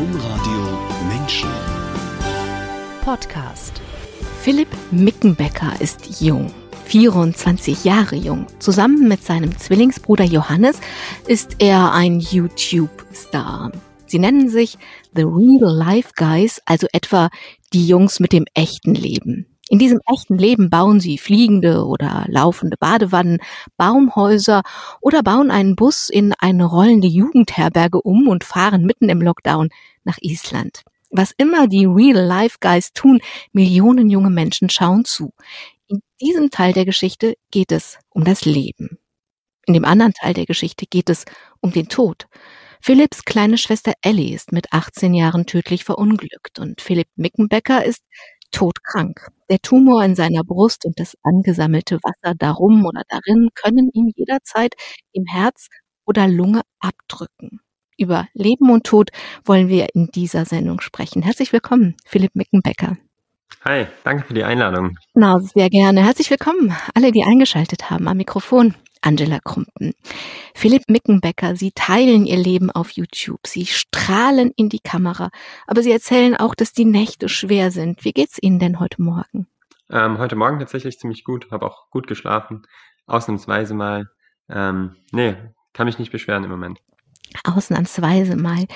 Domradio Menschen. Podcast. Philipp Mickenbecker ist jung. 24 Jahre jung. Zusammen mit seinem Zwillingsbruder Johannes ist er ein YouTube-Star. Sie nennen sich The Real Life Guys, also etwa die Jungs mit dem echten Leben. In diesem echten Leben bauen sie fliegende oder laufende Badewannen, Baumhäuser oder bauen einen Bus in eine rollende Jugendherberge um und fahren mitten im Lockdown nach Island. Was immer die Real-Life-Guys tun, Millionen junge Menschen schauen zu. In diesem Teil der Geschichte geht es um das Leben. In dem anderen Teil der Geschichte geht es um den Tod. Philipps kleine Schwester Ellie ist mit 18 Jahren tödlich verunglückt und Philipp Mickenbecker ist todkrank. Der Tumor in seiner Brust und das angesammelte Wasser darum oder darin können ihm jederzeit im Herz oder Lunge abdrücken. Über Leben und Tod wollen wir in dieser Sendung sprechen. Herzlich willkommen, Philipp Mickenbecker. Hi, danke für die Einladung. Na, sehr gerne. Herzlich willkommen, alle, die eingeschaltet haben am Mikrofon. Angela Krumpen. Philipp Mickenbecker, Sie teilen Ihr Leben auf YouTube. Sie strahlen in die Kamera. Aber Sie erzählen auch, dass die Nächte schwer sind. Wie geht's Ihnen denn heute Morgen? Ähm, heute Morgen tatsächlich ziemlich gut. Habe auch gut geschlafen. Ausnahmsweise mal. Ähm, nee, kann mich nicht beschweren im Moment. Ausnahmsweise mal.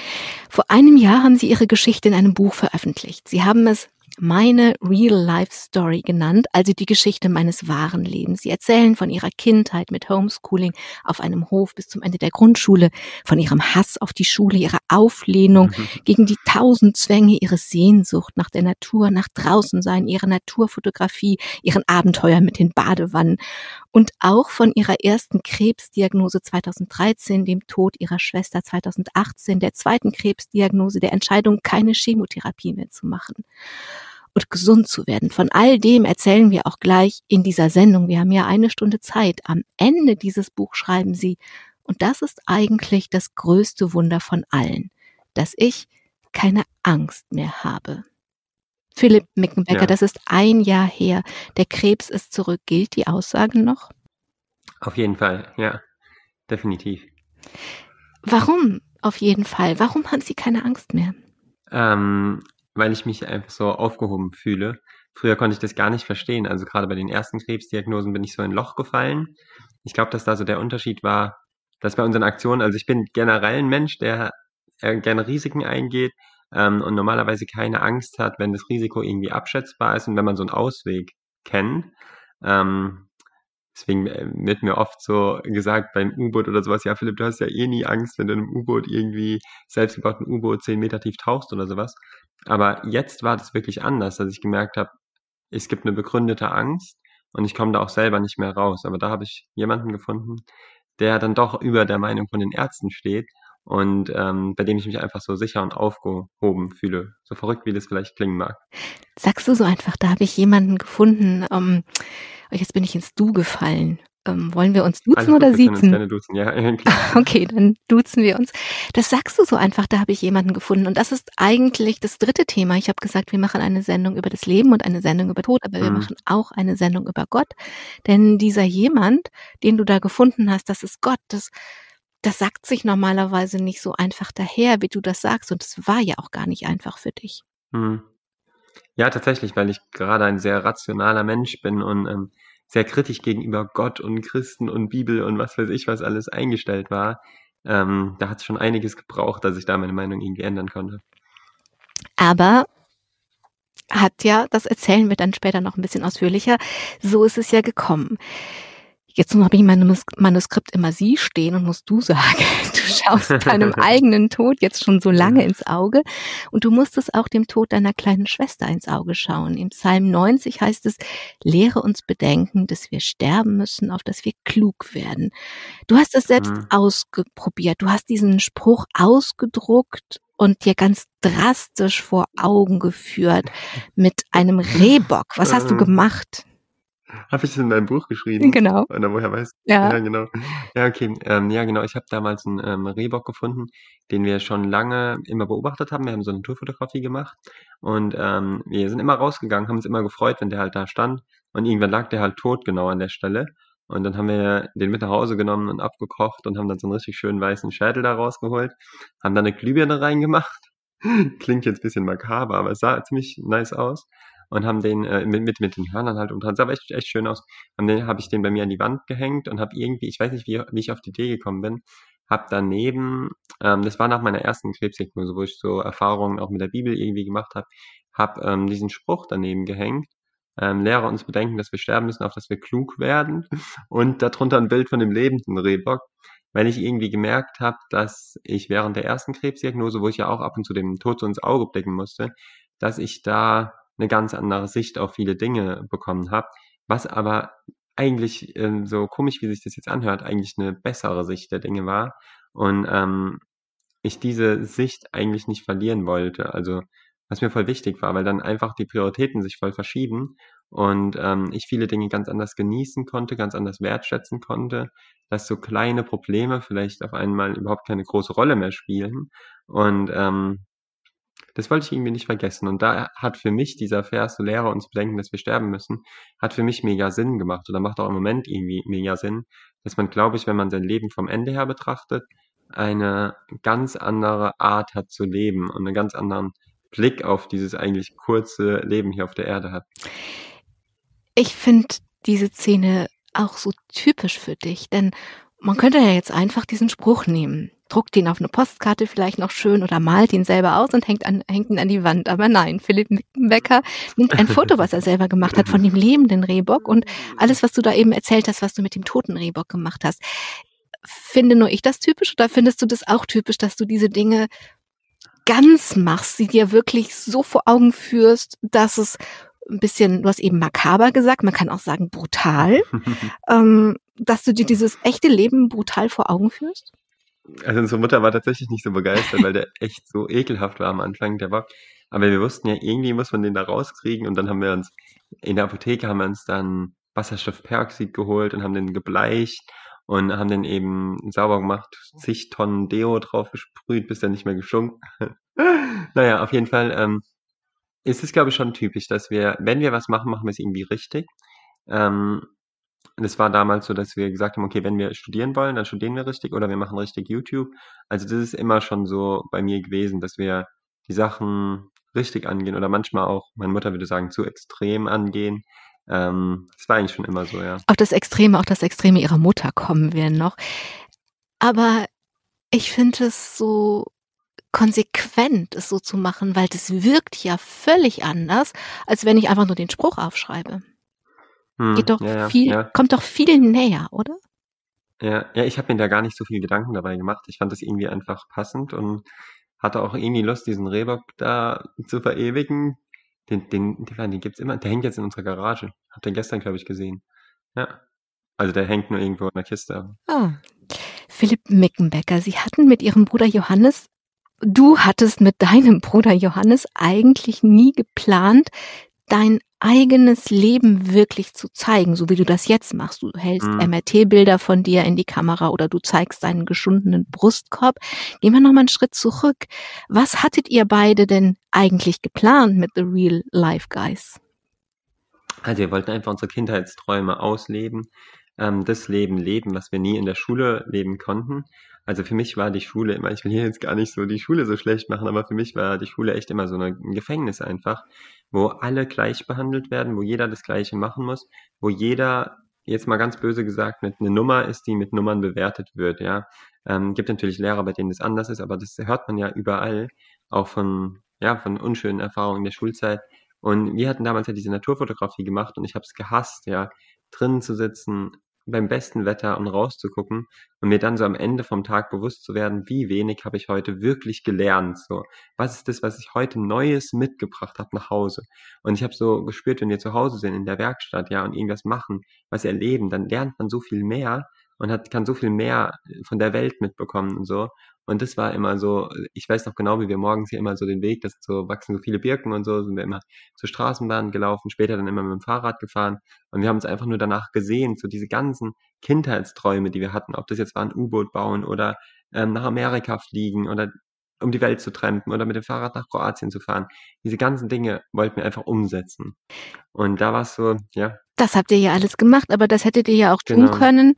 Vor einem Jahr haben Sie Ihre Geschichte in einem Buch veröffentlicht. Sie haben es meine Real-Life-Story genannt, also die Geschichte meines wahren Lebens. Sie erzählen von ihrer Kindheit mit Homeschooling auf einem Hof bis zum Ende der Grundschule, von ihrem Hass auf die Schule, ihrer Auflehnung mhm. gegen die tausend Zwänge, ihre Sehnsucht nach der Natur, nach draußen sein, ihre Naturfotografie, ihren Abenteuer mit den Badewannen und auch von ihrer ersten Krebsdiagnose 2013, dem Tod ihrer Schwester 2018, der zweiten Krebsdiagnose, der Entscheidung, keine Chemotherapie mehr zu machen und gesund zu werden. Von all dem erzählen wir auch gleich in dieser Sendung. Wir haben ja eine Stunde Zeit. Am Ende dieses Buch schreiben Sie, und das ist eigentlich das größte Wunder von allen, dass ich keine Angst mehr habe. Philipp Mickenbecker, ja. das ist ein Jahr her. Der Krebs ist zurück. Gilt die Aussage noch? Auf jeden Fall, ja, definitiv. Warum auf jeden Fall? Warum haben Sie keine Angst mehr? Ähm, weil ich mich einfach so aufgehoben fühle. Früher konnte ich das gar nicht verstehen. Also gerade bei den ersten Krebsdiagnosen bin ich so in ein Loch gefallen. Ich glaube, dass da so der Unterschied war, dass bei unseren Aktionen, also ich bin generell ein Mensch, der äh, gerne Risiken eingeht, ähm, und normalerweise keine Angst hat, wenn das Risiko irgendwie abschätzbar ist und wenn man so einen Ausweg kennt. Ähm, deswegen äh, wird mir oft so gesagt beim U-Boot oder sowas, ja Philipp, du hast ja eh nie Angst, wenn du in einem U-Boot irgendwie selbstgebauten U-Boot zehn Meter tief tauchst oder sowas. Aber jetzt war das wirklich anders, dass ich gemerkt habe, es gibt eine begründete Angst und ich komme da auch selber nicht mehr raus. Aber da habe ich jemanden gefunden, der dann doch über der Meinung von den Ärzten steht und ähm, bei dem ich mich einfach so sicher und aufgehoben fühle. So verrückt, wie das vielleicht klingen mag. Sagst du so einfach, da habe ich jemanden gefunden, ähm, jetzt bin ich ins Du gefallen. Ähm, wollen wir uns duzen Alles oder gut, wir siezen? gerne duzen, ja. Okay, dann duzen wir uns. Das sagst du so einfach, da habe ich jemanden gefunden. Und das ist eigentlich das dritte Thema. Ich habe gesagt, wir machen eine Sendung über das Leben und eine Sendung über Tod, aber wir Mhm. machen auch eine Sendung über Gott. Denn dieser jemand, den du da gefunden hast, das ist Gott. Das, das sagt sich normalerweise nicht so einfach daher, wie du das sagst. Und es war ja auch gar nicht einfach für dich. Mhm. Ja, tatsächlich, weil ich gerade ein sehr rationaler Mensch bin und ähm, sehr kritisch gegenüber Gott und Christen und Bibel und was weiß ich, was alles eingestellt war. Ähm, da hat es schon einiges gebraucht, dass ich da meine Meinung irgendwie ändern konnte. Aber hat ja, das erzählen wir dann später noch ein bisschen ausführlicher, so ist es ja gekommen. Jetzt habe ich in meinem Manus- Manuskript immer sie stehen und musst du sagen. Du schaust deinem eigenen Tod jetzt schon so lange ins Auge und du musstest auch dem Tod deiner kleinen Schwester ins Auge schauen. Im Psalm 90 heißt es, lehre uns bedenken, dass wir sterben müssen, auf dass wir klug werden. Du hast es selbst Mhm. ausprobiert. Du hast diesen Spruch ausgedruckt und dir ganz drastisch vor Augen geführt mit einem Rehbock. Was hast du Äh. gemacht? Habe ich das in deinem Buch geschrieben? Genau. Oder woher weißt Ja. Ja, genau. Ja, okay. Ähm, ja, genau. Ich habe damals einen ähm, Rehbock gefunden, den wir schon lange immer beobachtet haben. Wir haben so eine Naturfotografie gemacht und ähm, wir sind immer rausgegangen, haben uns immer gefreut, wenn der halt da stand und irgendwann lag der halt tot genau an der Stelle. Und dann haben wir den mit nach Hause genommen und abgekocht und haben dann so einen richtig schönen weißen Schädel da rausgeholt, haben dann eine Glühbirne reingemacht klingt jetzt ein bisschen makaber, aber es sah ziemlich nice aus und haben den äh, mit, mit, mit den Hörnern halt und sah echt, echt schön aus. Und dann habe ich den bei mir an die Wand gehängt und habe irgendwie, ich weiß nicht, wie, wie ich auf die Idee gekommen bin, habe daneben, ähm, das war nach meiner ersten Krebsdiagnose, wo ich so Erfahrungen auch mit der Bibel irgendwie gemacht habe, habe ähm, diesen Spruch daneben gehängt. Ähm, Lehre uns bedenken, dass wir sterben müssen, auf dass wir klug werden. Und darunter ein Bild von dem lebenden Rehbock, weil ich irgendwie gemerkt habe, dass ich während der ersten Krebsdiagnose, wo ich ja auch ab und zu dem Tod so ins Auge blicken musste, dass ich da eine ganz andere Sicht auf viele Dinge bekommen habe, was aber eigentlich, ähm, so komisch, wie sich das jetzt anhört, eigentlich eine bessere Sicht der Dinge war. Und, ähm, ich diese Sicht eigentlich nicht verlieren wollte. Also, was mir voll wichtig war, weil dann einfach die Prioritäten sich voll verschieben und, ähm, ich viele Dinge ganz anders genießen konnte, ganz anders wertschätzen konnte, dass so kleine Probleme vielleicht auf einmal überhaupt keine große Rolle mehr spielen. Und, ähm das wollte ich irgendwie nicht vergessen. Und da hat für mich dieser Vers, so Lehrer uns bedenken, dass wir sterben müssen, hat für mich mega Sinn gemacht oder macht auch im Moment irgendwie mega Sinn, dass man, glaube ich, wenn man sein Leben vom Ende her betrachtet, eine ganz andere Art hat zu leben und einen ganz anderen Blick auf dieses eigentlich kurze Leben hier auf der Erde hat. Ich finde diese Szene auch so typisch für dich, denn man könnte ja jetzt einfach diesen Spruch nehmen druckt ihn auf eine Postkarte vielleicht noch schön oder malt ihn selber aus und hängt, an, hängt ihn an die Wand. Aber nein, Philipp Mickenbecker nimmt ein Foto, was er selber gemacht hat, von dem lebenden Rehbock und alles, was du da eben erzählt hast, was du mit dem toten Rehbock gemacht hast. Finde nur ich das typisch oder findest du das auch typisch, dass du diese Dinge ganz machst, sie dir wirklich so vor Augen führst, dass es ein bisschen, du hast eben makaber gesagt, man kann auch sagen brutal, ähm, dass du dir dieses echte Leben brutal vor Augen führst? Also unsere Mutter war tatsächlich nicht so begeistert, weil der echt so ekelhaft war am Anfang, der Bock. Aber wir wussten ja, irgendwie muss man den da rauskriegen und dann haben wir uns, in der Apotheke haben wir uns dann Wasserstoffperoxid geholt und haben den gebleicht und haben den eben sauber gemacht, zig Tonnen Deo drauf gesprüht, bis der nicht mehr geschunken hat. naja, auf jeden Fall ähm, ist es, glaube ich, schon typisch, dass wir, wenn wir was machen, machen wir es irgendwie richtig. Ähm, und es war damals so, dass wir gesagt haben, okay, wenn wir studieren wollen, dann studieren wir richtig oder wir machen richtig YouTube. Also das ist immer schon so bei mir gewesen, dass wir die Sachen richtig angehen oder manchmal auch, meine Mutter würde sagen, zu extrem angehen. Ähm, das war eigentlich schon immer so, ja. Auf das Extreme, auch das Extreme ihrer Mutter kommen wir noch. Aber ich finde es so konsequent, es so zu machen, weil das wirkt ja völlig anders, als wenn ich einfach nur den Spruch aufschreibe. Hm, Geht doch ja, viel, ja. kommt doch viel näher, oder? Ja, ja, ich habe mir da gar nicht so viel Gedanken dabei gemacht. Ich fand das irgendwie einfach passend und hatte auch irgendwie Lust, diesen Rehbock da zu verewigen. Den, den, den, den gibt's immer. Der hängt jetzt in unserer Garage. Hab den gestern, glaube ich, gesehen. Ja. Also der hängt nur irgendwo in der Kiste. Ah. Philipp Mickenbecker, Sie hatten mit Ihrem Bruder Johannes, du hattest mit deinem Bruder Johannes eigentlich nie geplant, dein eigenes Leben wirklich zu zeigen, so wie du das jetzt machst. Du hältst mhm. MRT-Bilder von dir in die Kamera oder du zeigst deinen geschundenen Brustkorb. Gehen wir nochmal einen Schritt zurück. Was hattet ihr beide denn eigentlich geplant mit The Real Life Guys? Also wir wollten einfach unsere Kindheitsträume ausleben, ähm, das Leben leben, was wir nie in der Schule leben konnten. Also für mich war die Schule immer, ich will hier jetzt gar nicht so die Schule so schlecht machen, aber für mich war die Schule echt immer so ein Gefängnis einfach, wo alle gleich behandelt werden, wo jeder das Gleiche machen muss, wo jeder, jetzt mal ganz böse gesagt, mit eine Nummer ist, die mit Nummern bewertet wird, ja. Ähm, gibt natürlich Lehrer, bei denen das anders ist, aber das hört man ja überall, auch von, ja, von unschönen Erfahrungen der Schulzeit. Und wir hatten damals ja diese Naturfotografie gemacht und ich habe es gehasst, ja, drinnen zu sitzen, beim besten Wetter und rauszugucken und mir dann so am Ende vom Tag bewusst zu werden, wie wenig habe ich heute wirklich gelernt. So, was ist das, was ich heute Neues mitgebracht habe nach Hause? Und ich habe so gespürt, wenn wir zu Hause sind in der Werkstatt, ja, und irgendwas machen, was erleben, dann lernt man so viel mehr und hat, kann so viel mehr von der Welt mitbekommen und so. Und das war immer so, ich weiß noch genau, wie wir morgens hier immer so den Weg, das so wachsen so viele Birken und so, sind wir immer zur Straßenbahn gelaufen, später dann immer mit dem Fahrrad gefahren. Und wir haben uns einfach nur danach gesehen, so diese ganzen Kindheitsträume, die wir hatten, ob das jetzt war ein U-Boot bauen oder ähm, nach Amerika fliegen oder um die Welt zu trampen oder mit dem Fahrrad nach Kroatien zu fahren. Diese ganzen Dinge wollten wir einfach umsetzen. Und da war es so, ja. Das habt ihr ja alles gemacht, aber das hättet ihr ja auch genau. tun können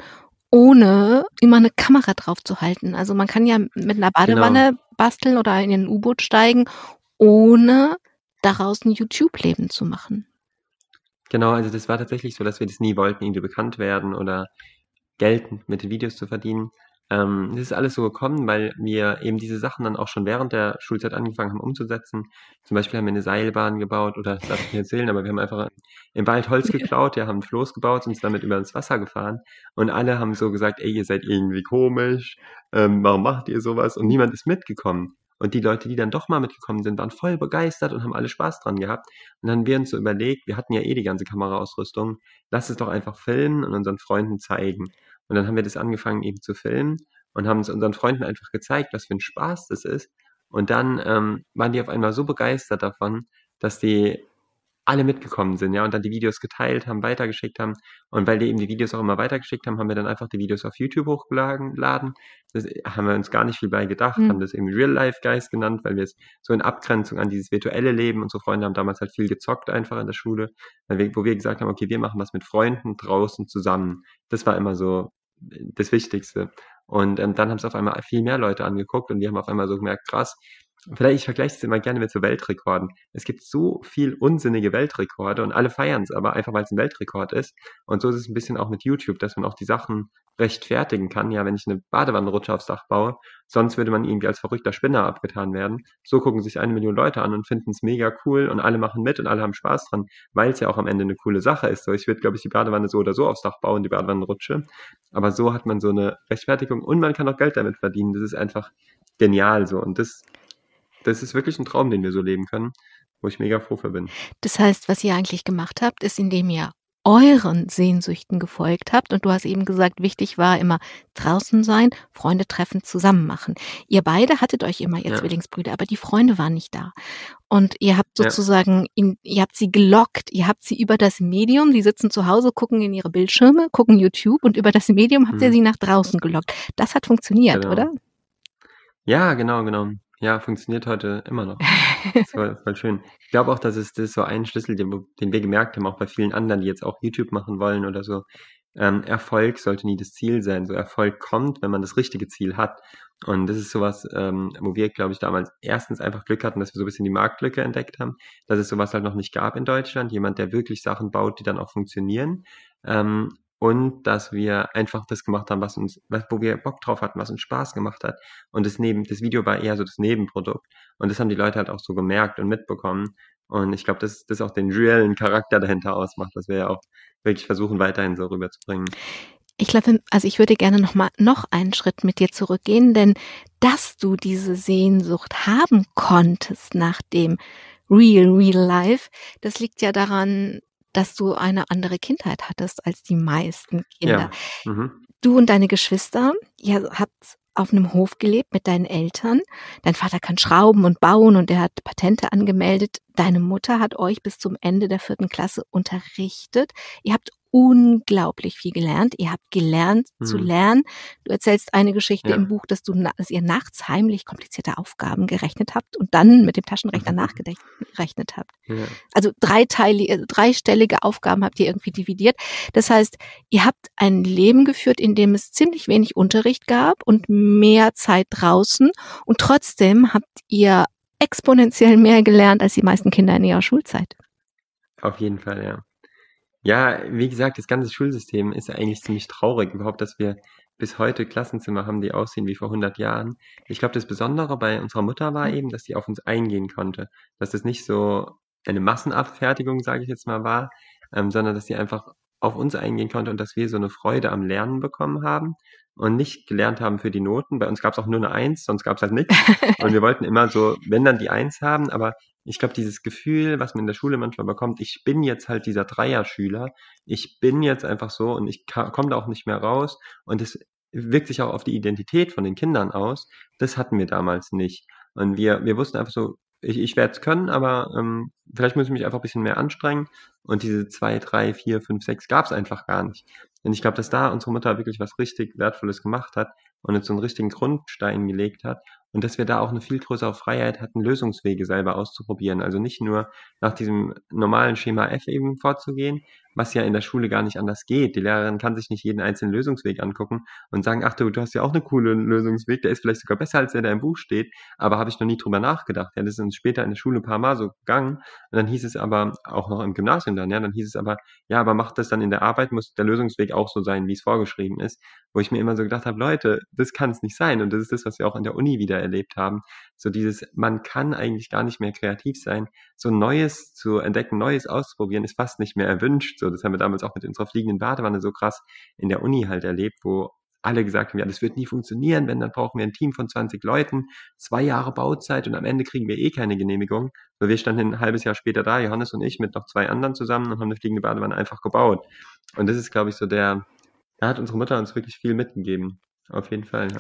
ohne immer eine Kamera drauf zu halten. Also man kann ja mit einer Badewanne genau. basteln oder in ein U-Boot steigen, ohne daraus ein YouTube-Leben zu machen. Genau, also das war tatsächlich so, dass wir das nie wollten, irgendwie bekannt werden oder Geld mit den Videos zu verdienen. Ähm, das ist alles so gekommen, weil wir eben diese Sachen dann auch schon während der Schulzeit angefangen haben umzusetzen. Zum Beispiel haben wir eine Seilbahn gebaut oder das darf ich nicht erzählen, aber wir haben einfach im Wald Holz geklaut, ja, haben ein Floß gebaut und uns damit über das Wasser gefahren. Und alle haben so gesagt, ey, ihr seid irgendwie komisch, ähm, warum macht ihr sowas? Und niemand ist mitgekommen. Und die Leute, die dann doch mal mitgekommen sind, waren voll begeistert und haben alle Spaß dran gehabt. Und dann haben wir uns so überlegt, wir hatten ja eh die ganze Kameraausrüstung, lass es doch einfach filmen und unseren Freunden zeigen. Und dann haben wir das angefangen eben zu filmen und haben es unseren Freunden einfach gezeigt, was für ein Spaß das ist. Und dann ähm, waren die auf einmal so begeistert davon, dass die alle mitgekommen sind, ja, und dann die Videos geteilt haben, weitergeschickt haben. Und weil die eben die Videos auch immer weitergeschickt haben, haben wir dann einfach die Videos auf YouTube hochgeladen. Das haben wir uns gar nicht viel bei gedacht, mhm. haben das eben Real Life Guys genannt, weil wir es so in Abgrenzung an dieses virtuelle Leben, unsere Freunde haben damals halt viel gezockt einfach in der Schule, wir, wo wir gesagt haben, okay, wir machen was mit Freunden draußen zusammen. Das war immer so das Wichtigste. Und ähm, dann haben es auf einmal viel mehr Leute angeguckt und die haben auf einmal so gemerkt, krass, vielleicht, ich vergleiche es immer gerne mit so Weltrekorden. Es gibt so viel unsinnige Weltrekorde und alle feiern es aber einfach, weil es ein Weltrekord ist. Und so ist es ein bisschen auch mit YouTube, dass man auch die Sachen rechtfertigen kann. Ja, wenn ich eine Badewannenrutsche aufs Dach baue, sonst würde man irgendwie als verrückter Spinner abgetan werden. So gucken sich eine Million Leute an und finden es mega cool und alle machen mit und alle haben Spaß dran, weil es ja auch am Ende eine coole Sache ist. So, ich würde, glaube ich, die Badewanne so oder so aufs Dach bauen, die Badewannenrutsche. Aber so hat man so eine Rechtfertigung und man kann auch Geld damit verdienen. Das ist einfach genial so. Und das das ist wirklich ein Traum, den wir so leben können, wo ich mega froh für bin. Das heißt, was ihr eigentlich gemacht habt, ist, indem ihr euren Sehnsüchten gefolgt habt. Und du hast eben gesagt, wichtig war immer draußen sein, Freunde treffen, zusammen machen. Ihr beide hattet euch immer, ihr ja. Zwillingsbrüder, aber die Freunde waren nicht da. Und ihr habt sozusagen, ja. in, ihr habt sie gelockt, ihr habt sie über das Medium, die sitzen zu Hause, gucken in ihre Bildschirme, gucken YouTube und über das Medium habt mhm. ihr sie nach draußen gelockt. Das hat funktioniert, genau. oder? Ja, genau, genau. Ja, funktioniert heute immer noch. Das war voll schön. Ich glaube auch, dass es das ist so ein Schlüssel, den, den wir gemerkt haben, auch bei vielen anderen, die jetzt auch YouTube machen wollen oder so. Ähm, Erfolg sollte nie das Ziel sein. So Erfolg kommt, wenn man das richtige Ziel hat. Und das ist sowas, ähm, wo wir, glaube ich, damals erstens einfach Glück hatten, dass wir so ein bisschen die Marktlücke entdeckt haben, dass es sowas halt noch nicht gab in Deutschland. Jemand, der wirklich Sachen baut, die dann auch funktionieren. Ähm, und dass wir einfach das gemacht haben, was uns, was, wo wir Bock drauf hatten, was uns Spaß gemacht hat. Und das neben, das Video war eher so das Nebenprodukt. Und das haben die Leute halt auch so gemerkt und mitbekommen. Und ich glaube, dass das auch den reellen Charakter dahinter ausmacht, was wir ja auch wirklich versuchen, weiterhin so rüberzubringen. Ich glaube, also ich würde gerne noch mal noch einen Schritt mit dir zurückgehen, denn dass du diese Sehnsucht haben konntest nach dem Real, Real Life, das liegt ja daran, dass du eine andere Kindheit hattest als die meisten Kinder. Ja. Mhm. Du und deine Geschwister, ihr habt auf einem Hof gelebt mit deinen Eltern. Dein Vater kann schrauben und bauen und er hat Patente angemeldet. Deine Mutter hat euch bis zum Ende der vierten Klasse unterrichtet. Ihr habt unglaublich viel gelernt. Ihr habt gelernt mhm. zu lernen. Du erzählst eine Geschichte ja. im Buch, dass du, dass ihr nachts heimlich komplizierte Aufgaben gerechnet habt und dann mit dem Taschenrechner mhm. nachgerechnet habt. Ja. Also dreiteilige, äh, dreistellige Aufgaben habt ihr irgendwie dividiert. Das heißt, ihr habt ein Leben geführt, in dem es ziemlich wenig Unterricht gab und mehr Zeit draußen und trotzdem habt ihr exponentiell mehr gelernt als die meisten Kinder in ihrer Schulzeit. Auf jeden Fall, ja. Ja, wie gesagt, das ganze Schulsystem ist eigentlich ziemlich traurig überhaupt, dass wir bis heute Klassenzimmer haben, die aussehen wie vor 100 Jahren. Ich glaube, das Besondere bei unserer Mutter war eben, dass sie auf uns eingehen konnte, dass das nicht so eine Massenabfertigung, sage ich jetzt mal, war, ähm, sondern dass sie einfach auf uns eingehen konnte und dass wir so eine Freude am Lernen bekommen haben und nicht gelernt haben für die Noten. Bei uns gab es auch nur eine Eins, sonst gab es halt nichts. Und wir wollten immer so, wenn dann die Eins haben, aber ich glaube, dieses Gefühl, was man in der Schule manchmal bekommt, ich bin jetzt halt dieser Dreier-Schüler, ich bin jetzt einfach so und ich komme da auch nicht mehr raus und es wirkt sich auch auf die Identität von den Kindern aus. Das hatten wir damals nicht. Und wir, wir wussten einfach so, ich, ich werde es können, aber ähm, vielleicht muss ich mich einfach ein bisschen mehr anstrengen. Und diese zwei, drei, vier, fünf, sechs gab es einfach gar nicht. Denn ich glaube, dass da unsere Mutter wirklich was richtig Wertvolles gemacht hat und uns so einen richtigen Grundstein gelegt hat und dass wir da auch eine viel größere Freiheit hatten, Lösungswege selber auszuprobieren. Also nicht nur nach diesem normalen Schema F eben vorzugehen, was ja in der Schule gar nicht anders geht. Die Lehrerin kann sich nicht jeden einzelnen Lösungsweg angucken und sagen, ach du, du hast ja auch einen coolen Lösungsweg, der ist vielleicht sogar besser als der, der im Buch steht, aber habe ich noch nie drüber nachgedacht. Ja, das ist uns später in der Schule ein paar Mal so gegangen und dann hieß es aber, auch noch im Gymnasium dann, ja, dann hieß es aber, ja, aber macht das dann in der Arbeit, muss der Lösungsweg auch so sein, wie es vorgeschrieben ist, wo ich mir immer so gedacht habe, Leute, das kann es nicht sein und das ist das, was wir auch in der Uni wieder erlebt haben. So dieses, man kann eigentlich gar nicht mehr kreativ sein. So Neues zu entdecken, Neues auszuprobieren, ist fast nicht mehr erwünscht. So, das haben wir damals auch mit unserer fliegenden Badewanne so krass in der Uni halt erlebt, wo alle gesagt haben, ja, das wird nie funktionieren, wenn, dann brauchen wir ein Team von 20 Leuten, zwei Jahre Bauzeit und am Ende kriegen wir eh keine Genehmigung. Weil wir standen ein halbes Jahr später da, Johannes und ich, mit noch zwei anderen zusammen und haben eine fliegende Badewanne einfach gebaut. Und das ist, glaube ich, so der, da hat unsere Mutter uns wirklich viel mitgegeben. Auf jeden Fall, ja.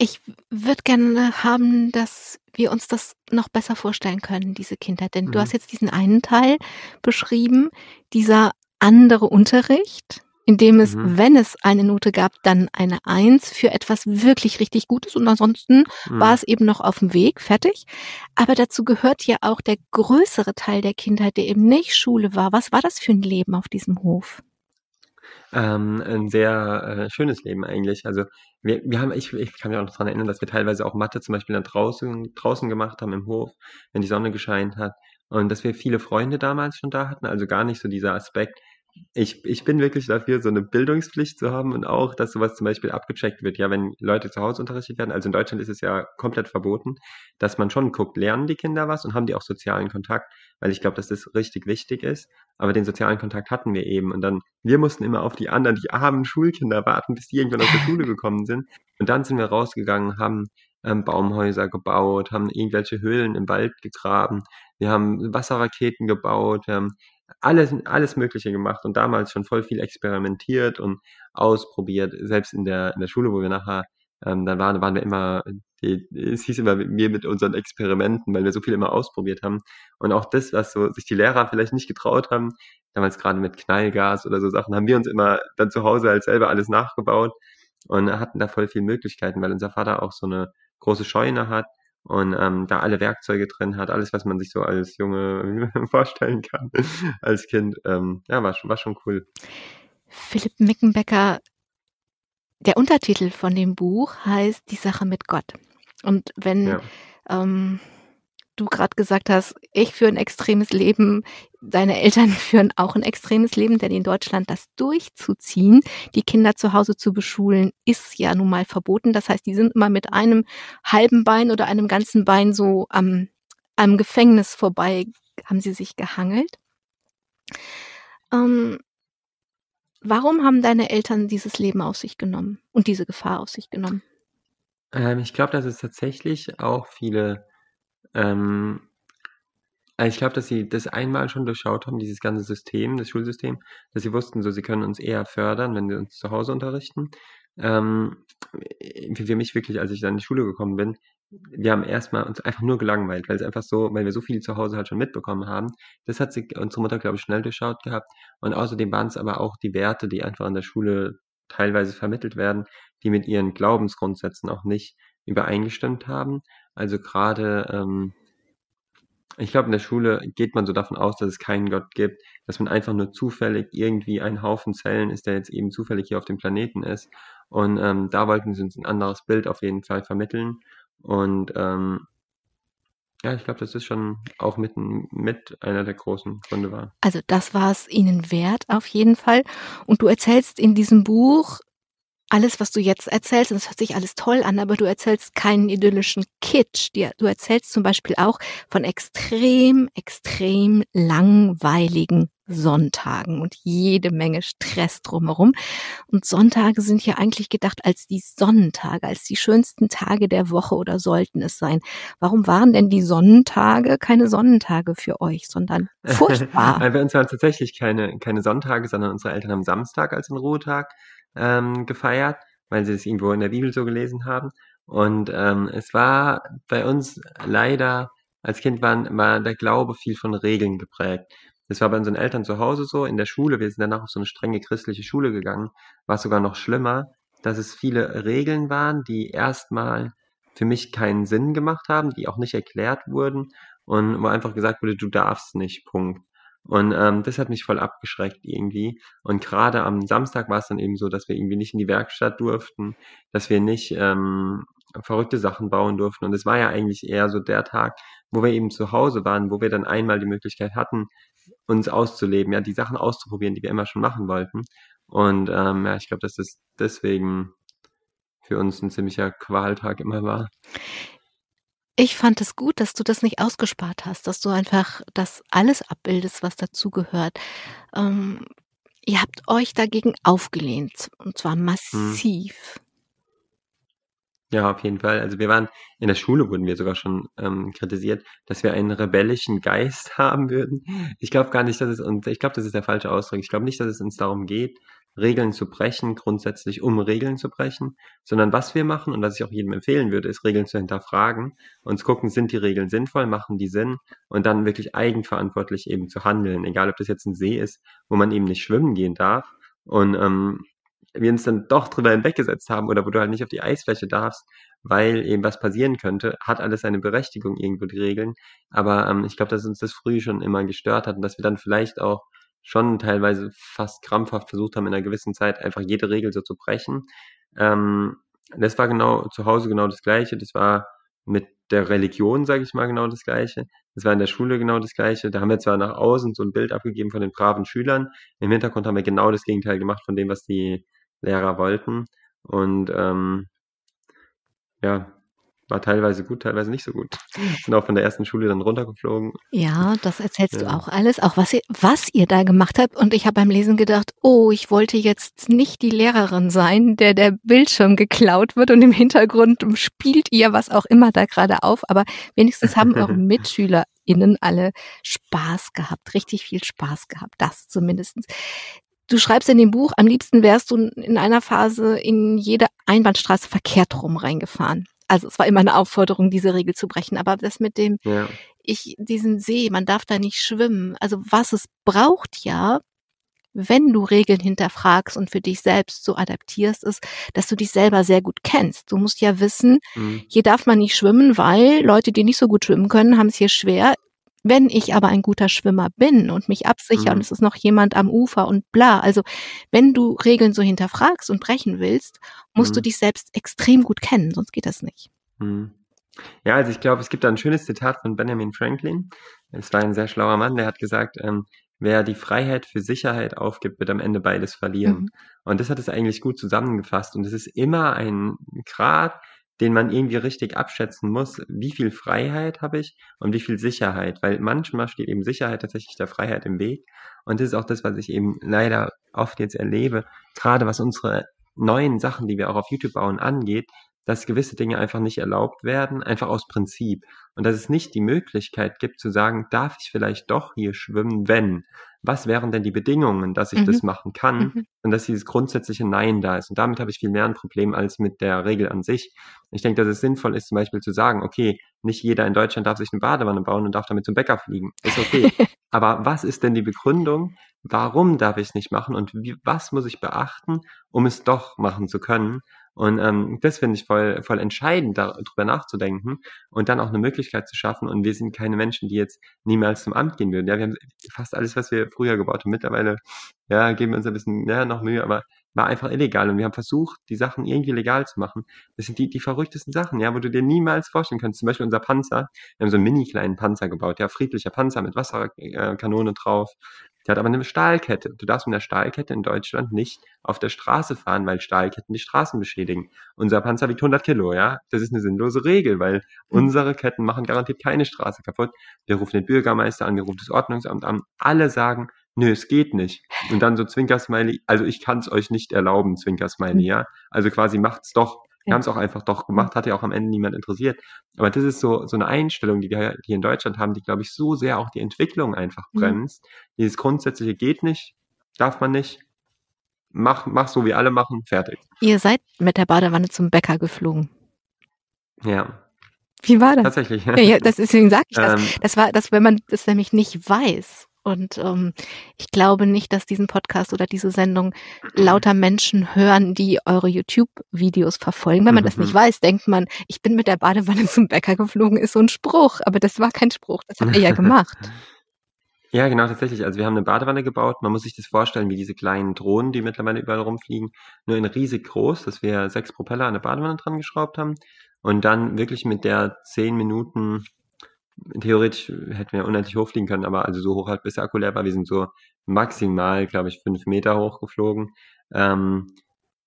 Ich würde gerne haben, dass wir uns das noch besser vorstellen können, diese Kindheit. Denn du Mhm. hast jetzt diesen einen Teil beschrieben, dieser andere Unterricht, in dem es, Mhm. wenn es eine Note gab, dann eine Eins für etwas wirklich richtig Gutes und ansonsten war Mhm. es eben noch auf dem Weg, fertig. Aber dazu gehört ja auch der größere Teil der Kindheit, der eben nicht Schule war. Was war das für ein Leben auf diesem Hof? Ähm, ein sehr äh, schönes Leben eigentlich. Also wir, wir haben, ich, ich kann mich auch noch daran erinnern, dass wir teilweise auch Mathe zum Beispiel dann draußen, draußen gemacht haben im Hof, wenn die Sonne gescheint hat. Und dass wir viele Freunde damals schon da hatten, also gar nicht so dieser Aspekt. Ich, ich bin wirklich dafür, so eine Bildungspflicht zu haben und auch, dass sowas zum Beispiel abgecheckt wird. Ja, wenn Leute zu Hause unterrichtet werden, also in Deutschland ist es ja komplett verboten, dass man schon guckt, lernen die Kinder was und haben die auch sozialen Kontakt, weil ich glaube, dass das richtig wichtig ist. Aber den sozialen Kontakt hatten wir eben. Und dann, wir mussten immer auf die anderen, die armen Schulkinder warten, bis die irgendwann aus der Schule gekommen sind. Und dann sind wir rausgegangen, haben ähm, Baumhäuser gebaut, haben irgendwelche Höhlen im Wald gegraben, wir haben Wasserraketen gebaut, wir haben alles, alles Mögliche gemacht und damals schon voll viel experimentiert und ausprobiert. Selbst in der, in der Schule, wo wir nachher ähm, dann waren, waren wir immer, die, es hieß immer wir mit unseren Experimenten, weil wir so viel immer ausprobiert haben. Und auch das, was so sich die Lehrer vielleicht nicht getraut haben, damals gerade mit Knallgas oder so Sachen, haben wir uns immer dann zu Hause halt selber alles nachgebaut und hatten da voll viele Möglichkeiten, weil unser Vater auch so eine große Scheune hat und ähm, da alle Werkzeuge drin hat, alles, was man sich so als Junge vorstellen kann, als Kind. Ähm, ja, war, schon- war schon cool. Philipp Mickenbecker, der Untertitel von dem Buch heißt Die Sache mit Gott. Und wenn Ja. ähm, du gerade gesagt hast, ich führe ein extremes Leben, deine Eltern führen auch ein extremes Leben, denn in Deutschland das durchzuziehen, die Kinder zu Hause zu beschulen, ist ja nun mal verboten. Das heißt, die sind immer mit einem halben Bein oder einem ganzen Bein so am, am Gefängnis vorbei, haben sie sich gehangelt. Ähm, warum haben deine Eltern dieses Leben auf sich genommen und diese Gefahr auf sich genommen? Ähm, ich glaube, dass es tatsächlich auch viele, ähm, also ich glaube, dass sie das einmal schon durchschaut haben, dieses ganze System, das Schulsystem, dass sie wussten, so sie können uns eher fördern, wenn wir uns zu Hause unterrichten. Ähm, für mich wirklich, als ich dann in die Schule gekommen bin, wir haben erstmal uns einfach nur gelangweilt, weil es einfach so, weil wir so viel zu Hause halt schon mitbekommen haben. Das hat sich unsere Mutter, glaube ich, schnell durchschaut gehabt. Und außerdem waren es aber auch die Werte, die einfach in der Schule teilweise vermittelt werden, die mit ihren Glaubensgrundsätzen auch nicht übereingestimmt haben. Also gerade, ähm, ich glaube, in der Schule geht man so davon aus, dass es keinen Gott gibt, dass man einfach nur zufällig irgendwie ein Haufen Zellen ist, der jetzt eben zufällig hier auf dem Planeten ist. Und ähm, da wollten sie uns ein anderes Bild auf jeden Fall vermitteln. Und ähm, ja, ich glaube, das ist schon auch mit, mit einer der großen Gründe war. Also das war es ihnen wert, auf jeden Fall. Und du erzählst in diesem Buch alles, was du jetzt erzählst, und das hört sich alles toll an, aber du erzählst keinen idyllischen Kitsch. Du erzählst zum Beispiel auch von extrem, extrem langweiligen Sonntagen und jede Menge Stress drumherum. Und Sonntage sind ja eigentlich gedacht als die Sonnentage, als die schönsten Tage der Woche oder sollten es sein. Warum waren denn die Sonnentage keine Sonnentage für euch, sondern furchtbar? Bei uns waren tatsächlich keine, keine Sonntage, sondern unsere Eltern haben Samstag als einen Ruhetag ähm, gefeiert, weil sie es irgendwo in der Bibel so gelesen haben. Und ähm, es war bei uns leider, als Kind waren, war der Glaube viel von Regeln geprägt. Das war bei unseren Eltern zu Hause so, in der Schule, wir sind danach auf so eine strenge christliche Schule gegangen, war es sogar noch schlimmer, dass es viele Regeln waren, die erstmal für mich keinen Sinn gemacht haben, die auch nicht erklärt wurden und wo einfach gesagt wurde, du darfst nicht, Punkt. Und ähm, das hat mich voll abgeschreckt irgendwie. Und gerade am Samstag war es dann eben so, dass wir irgendwie nicht in die Werkstatt durften, dass wir nicht ähm, verrückte Sachen bauen durften. Und es war ja eigentlich eher so der Tag, wo wir eben zu Hause waren, wo wir dann einmal die Möglichkeit hatten, uns auszuleben, ja, die Sachen auszuprobieren, die wir immer schon machen wollten. Und ähm, ja, ich glaube, dass das deswegen für uns ein ziemlicher Qualtag immer war. Ich fand es gut, dass du das nicht ausgespart hast, dass du einfach das alles abbildest, was dazugehört. Ähm, ihr habt euch dagegen aufgelehnt und zwar Hm. massiv. Ja, auf jeden Fall. Also wir waren in der Schule wurden wir sogar schon ähm, kritisiert, dass wir einen rebellischen Geist haben würden. Ich glaube gar nicht, dass es uns, ich glaube, das ist der falsche Ausdruck. Ich glaube nicht, dass es uns darum geht, Regeln zu brechen, grundsätzlich um Regeln zu brechen, sondern was wir machen und was ich auch jedem empfehlen würde, ist Regeln zu hinterfragen und zu gucken, sind die Regeln sinnvoll, machen die Sinn und dann wirklich eigenverantwortlich eben zu handeln, egal ob das jetzt ein See ist, wo man eben nicht schwimmen gehen darf und ähm, wir uns dann doch drüber hinweggesetzt haben oder wo du halt nicht auf die Eisfläche darfst, weil eben was passieren könnte, hat alles seine Berechtigung irgendwo die Regeln. Aber ähm, ich glaube, dass uns das früh schon immer gestört hat und dass wir dann vielleicht auch schon teilweise fast krampfhaft versucht haben, in einer gewissen Zeit einfach jede Regel so zu brechen. Ähm, das war genau zu Hause genau das Gleiche. Das war mit der Religion, sage ich mal, genau das Gleiche. Das war in der Schule genau das Gleiche. Da haben wir zwar nach außen so ein Bild abgegeben von den braven Schülern. Im Hintergrund haben wir genau das Gegenteil gemacht von dem, was die Lehrer wollten. Und ähm, ja, war teilweise gut, teilweise nicht so gut. Sind auch von der ersten Schule dann runtergeflogen. Ja, das erzählst du Ja. auch alles, auch was ihr, was ihr da gemacht habt. Und ich habe beim Lesen gedacht, oh, ich wollte jetzt nicht die Lehrerin sein, der der Bildschirm geklaut wird und im Hintergrund spielt ihr was auch immer da gerade auf. Aber wenigstens haben eure MitschülerInnen alle Spaß gehabt, richtig viel Spaß gehabt. Das zumindestens. Du schreibst in dem Buch, am liebsten wärst du in einer Phase in jede Einbahnstraße verkehrt rum reingefahren. Also es war immer eine Aufforderung, diese Regel zu brechen. Aber das mit dem, Ja. ich, diesen See, man darf da nicht schwimmen. Also was es braucht ja, wenn du Regeln hinterfragst und für dich selbst so adaptierst, ist, dass du dich selber sehr gut kennst. Du musst ja wissen, Mhm. hier darf man nicht schwimmen, weil Leute, die nicht so gut schwimmen können, haben es hier schwer. Wenn ich aber ein guter Schwimmer bin und mich absichere Mhm. und es ist noch jemand am Ufer und bla, also wenn du Regeln so hinterfragst und brechen willst, musst du Mhm. dich selbst extrem gut kennen, sonst geht das nicht. Mhm. Ja, also ich glaube, es gibt da ein schönes Zitat von Benjamin Franklin. Es war ein sehr schlauer Mann, der hat gesagt, ähm, wer die Freiheit für Sicherheit aufgibt, wird am Ende beides verlieren. Mhm. Und das hat es eigentlich gut zusammengefasst. Und es ist immer ein Grad, den man irgendwie richtig abschätzen muss. Wie viel Freiheit habe ich und wie viel Sicherheit? Weil manchmal steht eben Sicherheit tatsächlich der Freiheit im Weg. Und das ist auch das, was ich eben leider oft jetzt erlebe, gerade was unsere neuen Sachen, die wir auch auf YouTube bauen, angeht, dass gewisse Dinge einfach nicht erlaubt werden, einfach aus Prinzip. Und dass es nicht die Möglichkeit gibt zu sagen, darf ich vielleicht doch hier schwimmen, wenn? Was wären denn die Bedingungen, dass ich Mhm. das machen kann? Mhm. Und dass dieses grundsätzliche Nein da ist. Und damit habe ich viel mehr ein Problem als mit der Regel an sich. Ich denke, dass es sinnvoll ist, zum Beispiel zu sagen, okay, nicht jeder in Deutschland darf sich eine Badewanne bauen und darf damit zum Bäcker fliegen. Ist okay. Aber was ist denn die Begründung? Warum darf ich es nicht machen? Und wie, was muss ich beachten, um es doch machen zu können? Und ähm, das finde ich voll, voll entscheidend, darüber nachzudenken und dann auch eine Möglichkeit zu schaffen. Und wir sind keine Menschen, die jetzt niemals zum Amt gehen würden. Ja, wir haben fast alles, was wir früher gebaut haben. Mittlerweile, ja, geben wir uns ein bisschen ja, noch Mühe, aber war einfach illegal. Und wir haben versucht, die Sachen irgendwie legal zu machen. Das sind die, die verrücktesten Sachen, ja, wo du dir niemals vorstellen kannst. Zum Beispiel unser Panzer. Wir haben so einen mini kleinen Panzer gebaut, ja, friedlicher Panzer mit Wasserkanone drauf. Der hat aber eine Stahlkette. Du darfst mit einer Stahlkette in Deutschland nicht auf der Straße fahren, weil Stahlketten die Straßen beschädigen. Unser Panzer wiegt 100 Kilo, ja. Das ist eine sinnlose Regel, weil unsere Ketten machen garantiert keine Straße kaputt. Wir rufen den Bürgermeister an, wir rufen das Ordnungsamt an. Alle sagen, nö, es geht nicht. Und dann so Zwinkersmiley, also ich kann es euch nicht erlauben, Zwinkersmiley, ja. Also quasi macht's doch. Wir Ja. haben es auch einfach doch gemacht, hat ja auch am Ende niemand interessiert. Aber das ist so, so eine Einstellung, die wir hier in Deutschland haben, die, glaube ich, so sehr auch die Entwicklung einfach Mhm. bremst. Dieses grundsätzliche geht nicht, darf man nicht, mach, mach so wie alle machen, fertig. Ihr seid mit der Badewanne zum Bäcker geflogen. Ja, Wie war das? tatsächlich. Ja, ja, das deswegen sage ich das. Ähm, Das war, das, wenn man das nämlich nicht weiß. Und ähm, ich glaube nicht, dass diesen Podcast oder diese Sendung lauter Menschen hören, die eure YouTube-Videos verfolgen. Wenn man das nicht Mhm. weiß, denkt man, ich bin mit der Badewanne zum Bäcker geflogen, ist so ein Spruch. Aber das war kein Spruch, das habt ihr ja gemacht. Ja, genau, tatsächlich. Also wir haben eine Badewanne gebaut. Man muss sich das vorstellen wie diese kleinen Drohnen, die mittlerweile überall rumfliegen, nur in riesig groß, dass wir sechs Propeller an der Badewanne dran geschraubt haben und dann wirklich mit der zehn Minuten theoretisch hätten wir unendlich hochfliegen können, aber also so hoch halt bis der Akku leer war. Wir sind so maximal, glaube ich, fünf Meter hochgeflogen ähm,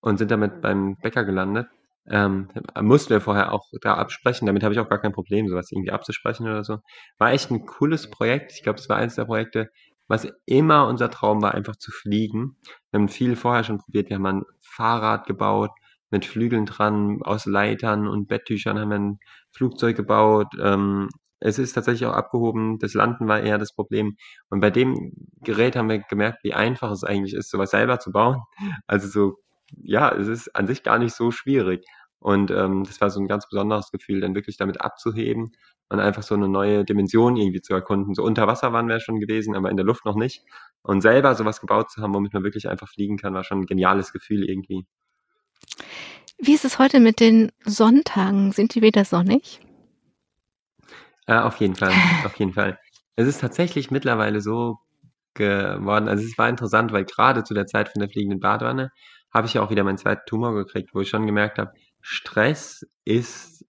und sind damit beim Bäcker gelandet. Ähm, mussten wir vorher auch da absprechen, damit habe ich auch gar kein Problem, sowas irgendwie abzusprechen oder so. War echt ein cooles Projekt. Ich glaube, es war eines der Projekte, was immer unser Traum war, einfach zu fliegen. Wir haben viel vorher schon probiert. Wir haben ein Fahrrad gebaut mit Flügeln dran, aus Leitern und Betttüchern haben wir ein Flugzeug gebaut. Ähm, es ist tatsächlich auch abgehoben. Das Landen war eher das Problem. Und bei dem Gerät haben wir gemerkt, wie einfach es eigentlich ist, sowas selber zu bauen. Also so, ja, es ist an sich gar nicht so schwierig. Und ähm, das war so ein ganz besonderes Gefühl, dann wirklich damit abzuheben und einfach so eine neue Dimension irgendwie zu erkunden. So unter Wasser waren wir schon gewesen, aber in der Luft noch nicht. Und selber sowas gebaut zu haben, womit man wirklich einfach fliegen kann, war schon ein geniales Gefühl irgendwie. Wie ist es heute mit den Sonntagen? Sind die wieder sonnig? Äh, auf jeden Fall, auf jeden Fall. Es ist tatsächlich mittlerweile so geworden, also es war interessant, weil gerade zu der Zeit von der fliegenden Badewanne habe ich ja auch wieder meinen zweiten Tumor gekriegt, wo ich schon gemerkt habe, Stress ist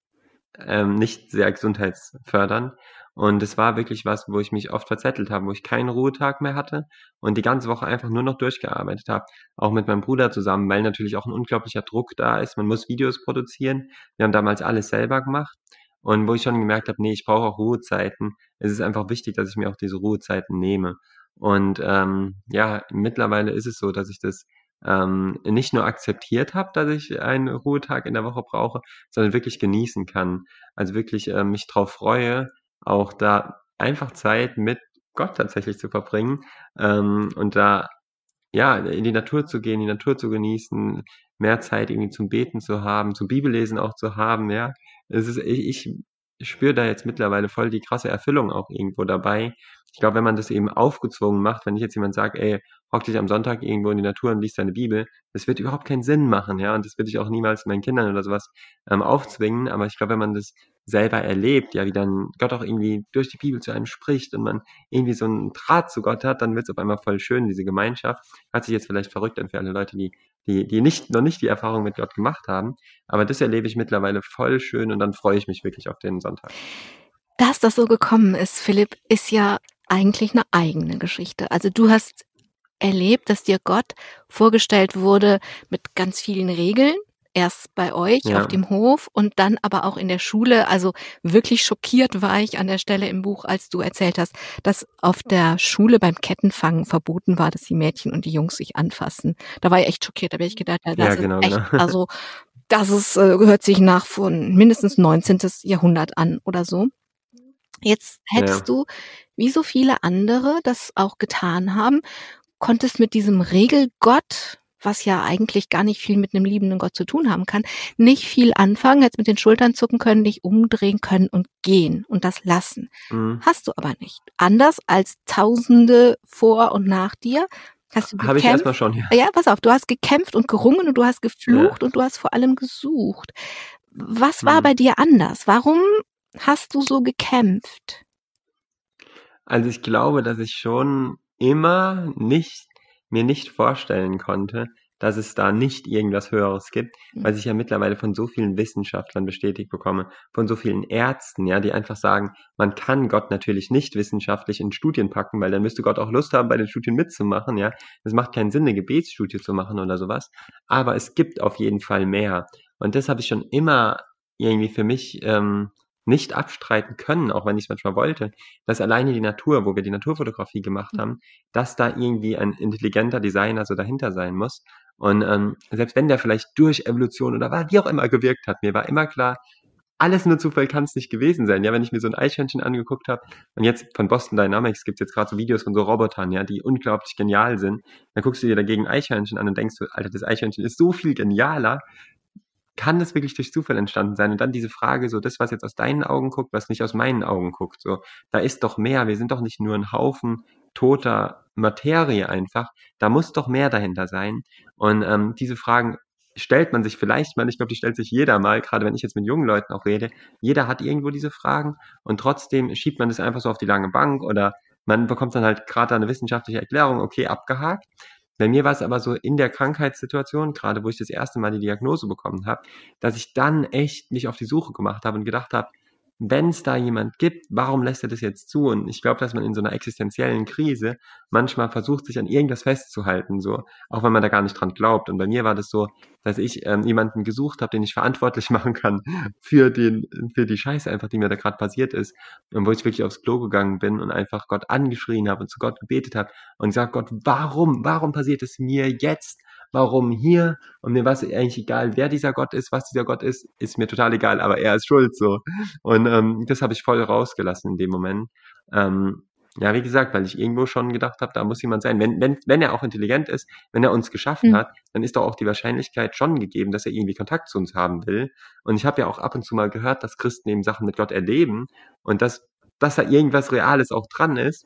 ähm, nicht sehr gesundheitsfördernd. Und es war wirklich was, wo ich mich oft verzettelt habe, wo ich keinen Ruhetag mehr hatte und die ganze Woche einfach nur noch durchgearbeitet habe. Auch mit meinem Bruder zusammen, weil natürlich auch ein unglaublicher Druck da ist. Man muss Videos produzieren. Wir haben damals alles selber gemacht. Und wo ich schon gemerkt habe, nee, ich brauche auch Ruhezeiten. Es ist einfach wichtig, dass ich mir auch diese Ruhezeiten nehme. Und ähm, ja, mittlerweile ist es so, dass ich das ähm, nicht nur akzeptiert habe, dass ich einen Ruhetag in der Woche brauche, sondern wirklich genießen kann. Also wirklich äh, mich drauf freue, auch da einfach Zeit mit Gott tatsächlich zu verbringen ähm, und da ja in die Natur zu gehen, die Natur zu genießen, mehr Zeit irgendwie zum Beten zu haben, zum Bibellesen auch zu haben, ja, es ist, ich, ich spüre da jetzt mittlerweile voll die krasse Erfüllung auch irgendwo dabei. Ich glaube, wenn man das eben aufgezwungen macht, wenn ich jetzt jemand sage, ey, hock dich am Sonntag irgendwo in die Natur und liest deine Bibel, das wird überhaupt keinen Sinn machen, ja, und das würde ich auch niemals meinen Kindern oder sowas ähm, aufzwingen, aber ich glaube, wenn man das selber erlebt, ja, wie dann Gott auch irgendwie durch die Bibel zu einem spricht und man irgendwie so einen Draht zu Gott hat, dann wird es auf einmal voll schön, diese Gemeinschaft. Hört sich jetzt vielleicht verrückt an für alle Leute, die die, die nicht, noch nicht die Erfahrung mit Gott gemacht haben. Aber das erlebe ich mittlerweile voll schön und dann freue ich mich wirklich auf den Sonntag. Dass das so gekommen ist, Philipp, ist ja eigentlich eine eigene Geschichte. Also du hast erlebt, dass dir Gott vorgestellt wurde mit ganz vielen Regeln, Erst bei euch ja. auf dem Hof und dann aber auch in der Schule. Also wirklich schockiert war ich an der Stelle im Buch, als du erzählt hast, dass auf der Schule beim Kettenfangen verboten war, dass die Mädchen und die Jungs sich anfassen. Da war ich echt schockiert. Da habe ich gedacht, das ja, genau, ist echt, genau. also das ist, äh, hört sich nach von mindestens 19. Jahrhundert an oder so. Jetzt hättest ja. du, wie so viele andere das auch getan haben, konntest mit diesem Regelgott was ja eigentlich gar nicht viel mit einem liebenden Gott zu tun haben kann, nicht viel anfangen, jetzt mit den Schultern zucken können, dich umdrehen können und gehen und das lassen. Mhm. Hast du aber nicht. Anders als Tausende vor und nach dir hast du Habe ich erstmal schon, ja. Ja, pass auf, du hast gekämpft und gerungen und du hast geflucht ja. und du hast vor allem gesucht. Was war mhm. bei dir anders? Warum hast du so gekämpft? Also ich glaube, dass ich schon immer nicht mir nicht vorstellen konnte, dass es da nicht irgendwas Höheres gibt, mhm. weil ich ja mittlerweile von so vielen Wissenschaftlern bestätigt bekomme, von so vielen Ärzten, ja, die einfach sagen, man kann Gott natürlich nicht wissenschaftlich in Studien packen, weil dann müsste Gott auch Lust haben, bei den Studien mitzumachen, ja. Es macht keinen Sinn, eine Gebetsstudie zu machen oder sowas. Aber es gibt auf jeden Fall mehr. Und das habe ich schon immer irgendwie für mich ähm, nicht abstreiten können, auch wenn ich es manchmal wollte, dass alleine die Natur, wo wir die Naturfotografie gemacht haben, dass da irgendwie ein intelligenter Designer so dahinter sein muss. Und ähm, selbst wenn der vielleicht durch Evolution oder wie auch immer gewirkt hat, mir war immer klar, alles nur Zufall kann es nicht gewesen sein. Ja, wenn ich mir so ein Eichhörnchen angeguckt habe und jetzt von Boston Dynamics gibt es jetzt gerade so Videos von so Robotern, ja, die unglaublich genial sind, dann guckst du dir dagegen Eichhörnchen an und denkst du, Alter, das Eichhörnchen ist so viel genialer kann das wirklich durch Zufall entstanden sein? Und dann diese Frage, so das, was jetzt aus deinen Augen guckt, was nicht aus meinen Augen guckt, so, da ist doch mehr. Wir sind doch nicht nur ein Haufen toter Materie einfach. Da muss doch mehr dahinter sein. Und ähm, diese Fragen stellt man sich vielleicht mal, ich glaube, die stellt sich jeder mal, gerade wenn ich jetzt mit jungen Leuten auch rede. Jeder hat irgendwo diese Fragen und trotzdem schiebt man das einfach so auf die lange Bank oder man bekommt dann halt gerade eine wissenschaftliche Erklärung, okay, abgehakt. Bei mir war es aber so in der Krankheitssituation, gerade wo ich das erste Mal die Diagnose bekommen habe, dass ich dann echt mich auf die Suche gemacht habe und gedacht habe, wenn es da jemand gibt, warum lässt er das jetzt zu? Und ich glaube, dass man in so einer existenziellen Krise manchmal versucht, sich an irgendwas festzuhalten, so, auch wenn man da gar nicht dran glaubt. Und bei mir war das so, dass ich ähm, jemanden gesucht habe, den ich verantwortlich machen kann für den, für die Scheiße einfach, die mir da gerade passiert ist. Und wo ich wirklich aufs Klo gegangen bin und einfach Gott angeschrien habe und zu Gott gebetet habe und gesagt, Gott, warum, warum passiert es mir jetzt? Warum hier? Und mir war es eigentlich egal, wer dieser Gott ist, was dieser Gott ist, ist mir total egal, aber er ist schuld so. Und ähm, das habe ich voll rausgelassen in dem Moment. Ähm, ja, wie gesagt, weil ich irgendwo schon gedacht habe, da muss jemand sein. Wenn, wenn, wenn er auch intelligent ist, wenn er uns geschaffen mhm. hat, dann ist doch auch die Wahrscheinlichkeit schon gegeben, dass er irgendwie Kontakt zu uns haben will. Und ich habe ja auch ab und zu mal gehört, dass Christen eben Sachen mit Gott erleben und dass, dass da irgendwas Reales auch dran ist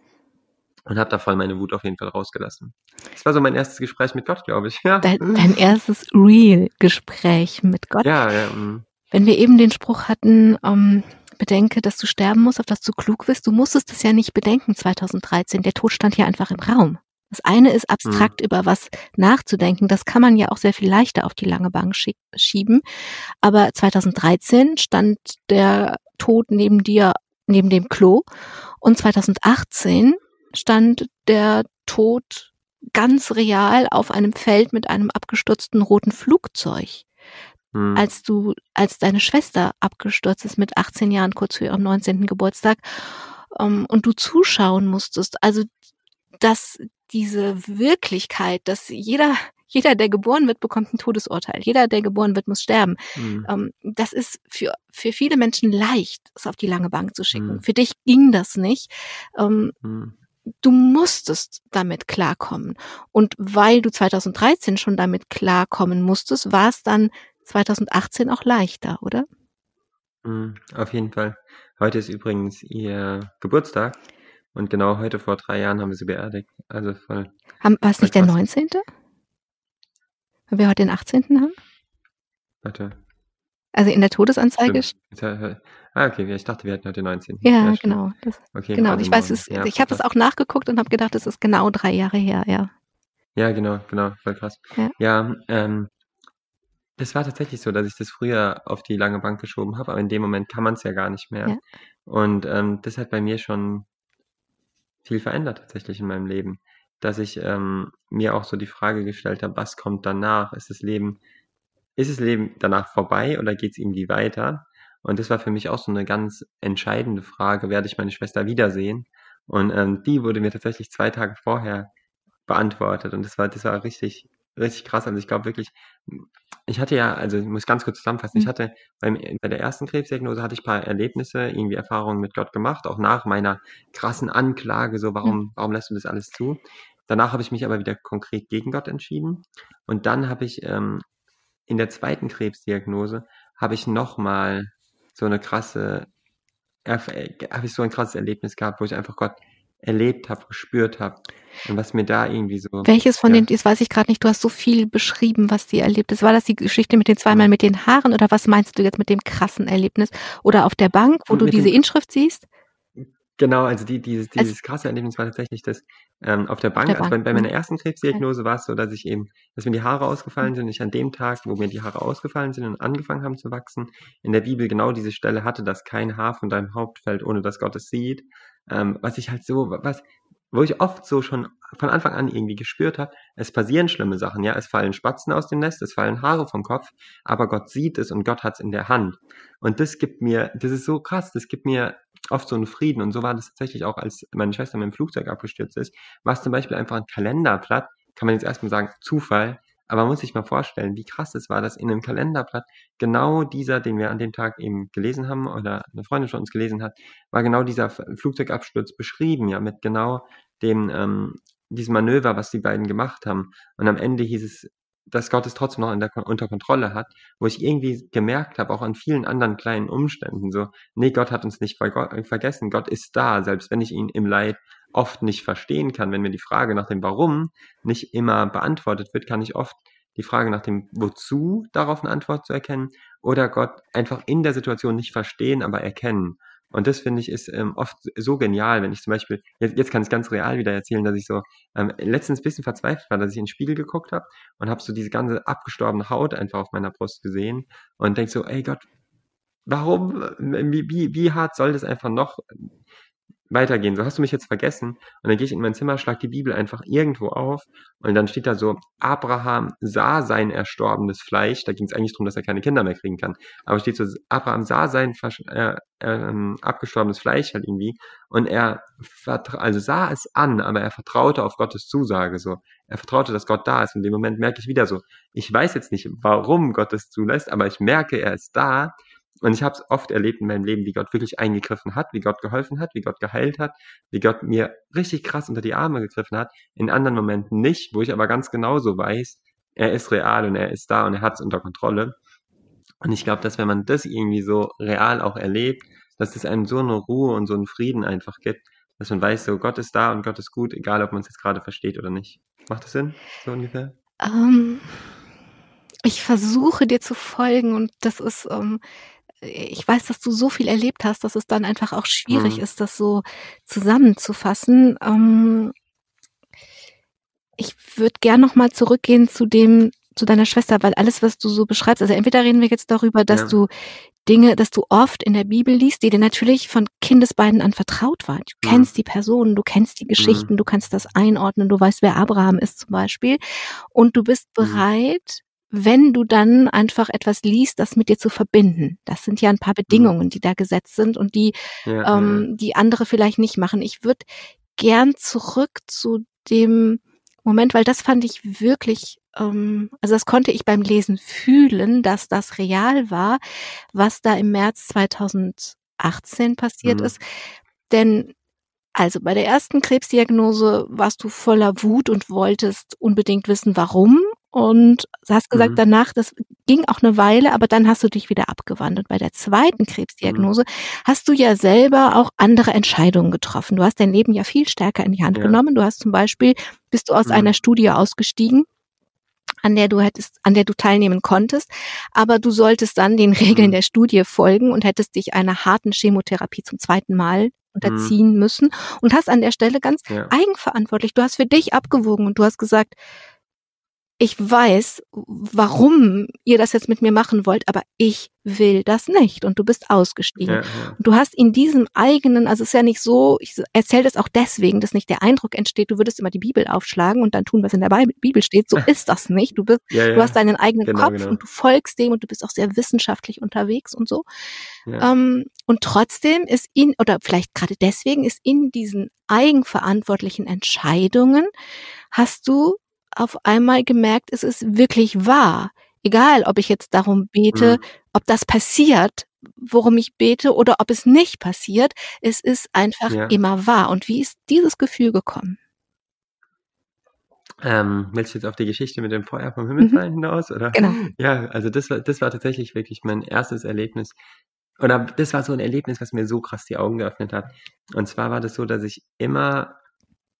und habe da voll meine Wut auf jeden Fall rausgelassen. Das war so mein erstes Gespräch mit Gott, glaube ich. Ja. Dein, dein erstes Real-Gespräch mit Gott. Ja, ja. Mm. Wenn wir eben den Spruch hatten, ähm, bedenke, dass du sterben musst, auf dass du klug wirst, du musstest es ja nicht bedenken 2013. Der Tod stand hier einfach im Raum. Das eine ist abstrakt mhm. über was nachzudenken. Das kann man ja auch sehr viel leichter auf die lange Bank schieben. Aber 2013 stand der Tod neben dir, neben dem Klo. Und 2018 stand der Tod ganz real auf einem Feld mit einem abgestürzten roten Flugzeug. Hm. Als du, als deine Schwester abgestürzt ist mit 18 Jahren, kurz vor ihrem 19. Geburtstag, um, ähm, und du zuschauen musstest. Also, dass diese Wirklichkeit, dass jeder, jeder, der geboren wird, bekommt ein Todesurteil. Jeder, der geboren wird, muss sterben. Mhm. Um, das ist für, für viele Menschen leicht, es auf die lange Bank zu schicken. Mhm. Für dich ging das nicht. Um, mhm du musstest damit klarkommen. Und weil du 2013 schon damit klarkommen musstest, war es dann 2018 auch leichter, oder? Mhm, auf jeden Fall. Heute ist übrigens ihr Geburtstag. Und genau heute vor drei Jahren haben wir sie beerdigt. Also voll. Haben, war es nicht der 19.? Weil wir heute den 18. haben? Warte. Also in der Todesanzeige. Ah, okay, ich dachte, wir hätten heute 19. Ja, ja genau. Das, okay, genau. Ich weiß, es, ja, ich habe es auch nachgeguckt und habe gedacht, es ist genau drei Jahre her, ja. Ja, genau, genau, voll krass. Ja, ja ähm, das war tatsächlich so, dass ich das früher auf die lange Bank geschoben habe, aber in dem Moment kann man es ja gar nicht mehr. Ja. Und ähm, das hat bei mir schon viel verändert tatsächlich in meinem Leben, dass ich ähm, mir auch so die Frage gestellt habe, was kommt danach? Ist das Leben ist das Leben danach vorbei oder geht es irgendwie weiter? Und das war für mich auch so eine ganz entscheidende Frage, werde ich meine Schwester wiedersehen? Und ähm, die wurde mir tatsächlich zwei Tage vorher beantwortet. Und das war, das war richtig, richtig krass. Also ich glaube wirklich, ich hatte ja, also ich muss ganz kurz zusammenfassen, ich mhm. hatte beim, bei der ersten Krebsdiagnose hatte ich paar Erlebnisse, irgendwie Erfahrungen mit Gott gemacht, auch nach meiner krassen Anklage, so warum, mhm. warum lässt du das alles zu? Danach habe ich mich aber wieder konkret gegen Gott entschieden. Und dann habe ich ähm, in der zweiten Krebsdiagnose habe ich nochmal so eine krasse, habe ich so ein krasses Erlebnis gehabt, wo ich einfach Gott erlebt habe, gespürt habe und was mir da irgendwie so. Welches von ja. den, das weiß ich gerade nicht, du hast so viel beschrieben, was die erlebt ist. War das die Geschichte mit den zweimal mit den Haaren oder was meinst du jetzt mit dem krassen Erlebnis? Oder auf der Bank, wo und du diese Inschrift siehst? Genau, also die, dieses, dieses also, krasse Erlebnis war tatsächlich das ähm, auf der Bank. Der also Bank. Bei, bei, meiner ersten Krebsdiagnose war es so, dass ich eben, dass mir die Haare ausgefallen sind. Ich an dem Tag, wo mir die Haare ausgefallen sind und angefangen haben zu wachsen, in der Bibel genau diese Stelle hatte, dass kein Haar von deinem Haupt fällt, ohne dass Gott es sieht. Ähm, was ich halt so, was, wo ich oft so schon von Anfang an irgendwie gespürt habe, es passieren schlimme Sachen, ja, es fallen Spatzen aus dem Nest, es fallen Haare vom Kopf, aber Gott sieht es und Gott hat es in der Hand. Und das gibt mir, das ist so krass, das gibt mir oft so einen Frieden. Und so war das tatsächlich auch, als meine Schwester mit dem Flugzeug abgestürzt ist, war es zum Beispiel einfach ein Kalenderblatt, kann man jetzt erstmal sagen, Zufall, aber man muss sich mal vorstellen, wie krass es war, dass in einem Kalenderblatt genau dieser, den wir an dem Tag eben gelesen haben oder eine Freundin von uns gelesen hat, war genau dieser Flugzeugabsturz beschrieben, ja, mit genau dem, ähm, diesem Manöver, was die beiden gemacht haben. Und am Ende hieß es, dass Gott es trotzdem noch der, unter Kontrolle hat, wo ich irgendwie gemerkt habe, auch an vielen anderen kleinen Umständen, so, nee, Gott hat uns nicht vergessen, Gott ist da, selbst wenn ich ihn im Leid oft nicht verstehen kann, wenn mir die Frage nach dem Warum nicht immer beantwortet wird, kann ich oft die Frage nach dem Wozu darauf eine Antwort zu erkennen oder Gott einfach in der Situation nicht verstehen, aber erkennen. Und das finde ich ist ähm, oft so genial, wenn ich zum Beispiel, jetzt, jetzt kann ich ganz real wieder erzählen, dass ich so ähm, letztens ein bisschen verzweifelt war, dass ich in den Spiegel geguckt habe und habe so diese ganze abgestorbene Haut einfach auf meiner Brust gesehen und denk so, ey Gott, warum, wie, wie, wie hart soll das einfach noch weitergehen. So hast du mich jetzt vergessen. Und dann gehe ich in mein Zimmer, schlag die Bibel einfach irgendwo auf und dann steht da so, Abraham sah sein erstorbenes Fleisch. Da ging es eigentlich darum, dass er keine Kinder mehr kriegen kann. Aber steht so, Abraham sah sein äh, äh, abgestorbenes Fleisch halt irgendwie und er also sah es an, aber er vertraute auf Gottes Zusage. So, er vertraute, dass Gott da ist. Und in dem Moment merke ich wieder so, ich weiß jetzt nicht, warum Gott es zulässt, aber ich merke, er ist da und ich habe es oft erlebt in meinem Leben, wie Gott wirklich eingegriffen hat, wie Gott geholfen hat, wie Gott geheilt hat, wie Gott mir richtig krass unter die Arme gegriffen hat. In anderen Momenten nicht, wo ich aber ganz genauso weiß, er ist real und er ist da und er hat es unter Kontrolle. Und ich glaube, dass wenn man das irgendwie so real auch erlebt, dass es einem so eine Ruhe und so einen Frieden einfach gibt, dass man weiß, so Gott ist da und Gott ist gut, egal ob man es jetzt gerade versteht oder nicht. Macht das Sinn, so ungefähr? Um, ähm, ich versuche dir zu folgen und das ist, um, ähm, ich weiß, dass du so viel erlebt hast, dass es dann einfach auch schwierig mhm. ist, das so zusammenzufassen. Ähm, ich würde gern noch mal zurückgehen zu dem, zu deiner Schwester, weil alles, was du so beschreibst, also entweder reden wir jetzt darüber, dass ja. du Dinge, dass du oft in der Bibel liest, die dir natürlich von Kindesbeinen an vertraut waren. Du mhm. kennst die Personen, du kennst die Geschichten, mhm. du kannst das einordnen, du weißt, wer Abraham ist zum Beispiel. Und du bist mhm. bereit, wenn du dann einfach etwas liest, das mit dir zu verbinden. Das sind ja ein paar mhm. Bedingungen, die da gesetzt sind und die, ja, ähm, ja. die andere vielleicht nicht machen. Ich würde gern zurück zu dem Moment, weil das fand ich wirklich, ähm, also das konnte ich beim Lesen fühlen, dass das real war, was da im März 2018 passiert mhm. ist. Denn also bei der ersten Krebsdiagnose warst du voller Wut und wolltest unbedingt wissen, warum und hast gesagt, mhm. danach, das ging auch eine Weile, aber dann hast du dich wieder abgewandelt. Bei der zweiten Krebsdiagnose mhm. hast du ja selber auch andere Entscheidungen getroffen. Du hast dein Leben ja viel stärker in die Hand ja. genommen. Du hast zum Beispiel, bist du aus mhm. einer Studie ausgestiegen, an der du hättest, an der du teilnehmen konntest, aber du solltest dann den Regeln mhm. der Studie folgen und hättest dich einer harten Chemotherapie zum zweiten Mal unterziehen mhm. müssen und hast an der Stelle ganz ja. eigenverantwortlich, du hast für dich abgewogen und du hast gesagt, ich weiß, warum ihr das jetzt mit mir machen wollt, aber ich will das nicht. Und du bist ausgestiegen. Ja, ja. Und du hast in diesem eigenen, also es ist ja nicht so, ich erzähle das auch deswegen, dass nicht der Eindruck entsteht, du würdest immer die Bibel aufschlagen und dann tun, was in der Bibel steht. So ist das nicht. Du bist, ja, du hast deinen eigenen genau, Kopf genau. und du folgst dem und du bist auch sehr wissenschaftlich unterwegs und so. Ähm, und trotzdem ist in, oder vielleicht gerade deswegen ist in diesen eigenverantwortlichen Entscheidungen hast du auf einmal gemerkt, es ist wirklich wahr. Egal, ob ich jetzt darum bete, mhm. ob das passiert, worum ich bete oder ob es nicht passiert, es ist einfach ja. immer wahr. Und wie ist dieses Gefühl gekommen? Ähm, willst du jetzt auf die Geschichte mit dem Feuer vom Himmel mhm. hinaus? Oder? Genau. Ja, also das war, das war tatsächlich wirklich mein erstes Erlebnis. Oder das war so ein Erlebnis, was mir so krass die Augen geöffnet hat. Und zwar war das so, dass ich immer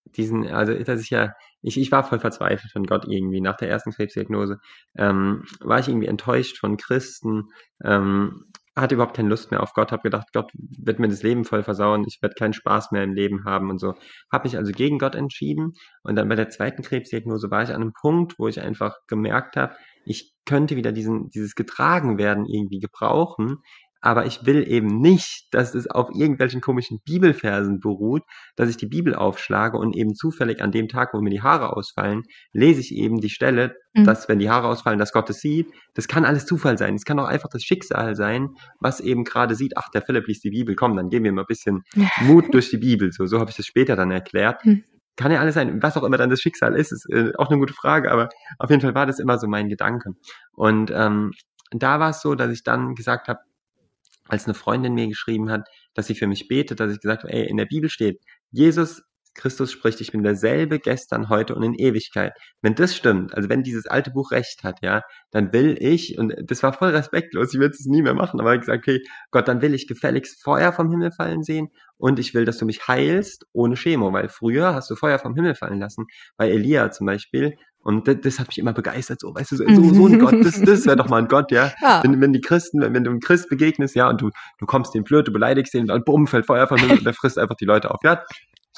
diesen, also dass ich ja ich, ich war voll verzweifelt von Gott irgendwie. Nach der ersten Krebsdiagnose ähm, war ich irgendwie enttäuscht von Christen, ähm, hatte überhaupt keine Lust mehr auf Gott, habe gedacht, Gott wird mir das Leben voll versauen, ich werde keinen Spaß mehr im Leben haben und so. Habe mich also gegen Gott entschieden und dann bei der zweiten Krebsdiagnose war ich an einem Punkt, wo ich einfach gemerkt habe, ich könnte wieder diesen, dieses getragen werden irgendwie gebrauchen, aber ich will eben nicht, dass es auf irgendwelchen komischen Bibelversen beruht, dass ich die Bibel aufschlage und eben zufällig an dem Tag, wo mir die Haare ausfallen, lese ich eben die Stelle, mhm. dass wenn die Haare ausfallen, dass Gott es sieht. Das kann alles Zufall sein. Es kann auch einfach das Schicksal sein, was eben gerade sieht, ach, der Philipp liest die Bibel, komm, dann geben wir mal ein bisschen Mut durch die Bibel. So, so habe ich das später dann erklärt. Mhm. Kann ja alles sein, was auch immer dann das Schicksal ist, ist äh, auch eine gute Frage, aber auf jeden Fall war das immer so mein Gedanke. Und ähm, da war es so, dass ich dann gesagt habe, als eine Freundin mir geschrieben hat, dass sie für mich betet, dass ich gesagt habe, ey, in der Bibel steht, Jesus Christus spricht, ich bin derselbe gestern, heute und in Ewigkeit. Wenn das stimmt, also wenn dieses alte Buch recht hat, ja, dann will ich, und das war voll respektlos, ich würde es nie mehr machen, aber ich gesagt, okay, Gott, dann will ich gefälligst Feuer vom Himmel fallen sehen und ich will, dass du mich heilst ohne Chemo, weil früher hast du Feuer vom Himmel fallen lassen, bei Elia zum Beispiel, Und das, das hat mich immer begeistert, so, weißt du, so, so ein Gott, das, das wäre doch mal ein Gott, ja. ja. Wenn, wenn die Christen, wenn, wenn du einem Christ begegnest, ja, und du, du kommst dem blöd, du beleidigst ihn, und dann bumm, fällt Feuer von mir und der frisst einfach die Leute auf. Ja,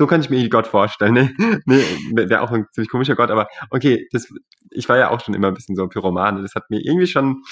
so kann ich mir Gott vorstellen. Ne? Nee, wäre auch ein ziemlich komischer Gott, aber okay, das, ich war ja auch schon immer ein bisschen so ein Pyroman. Das hat mir irgendwie schon,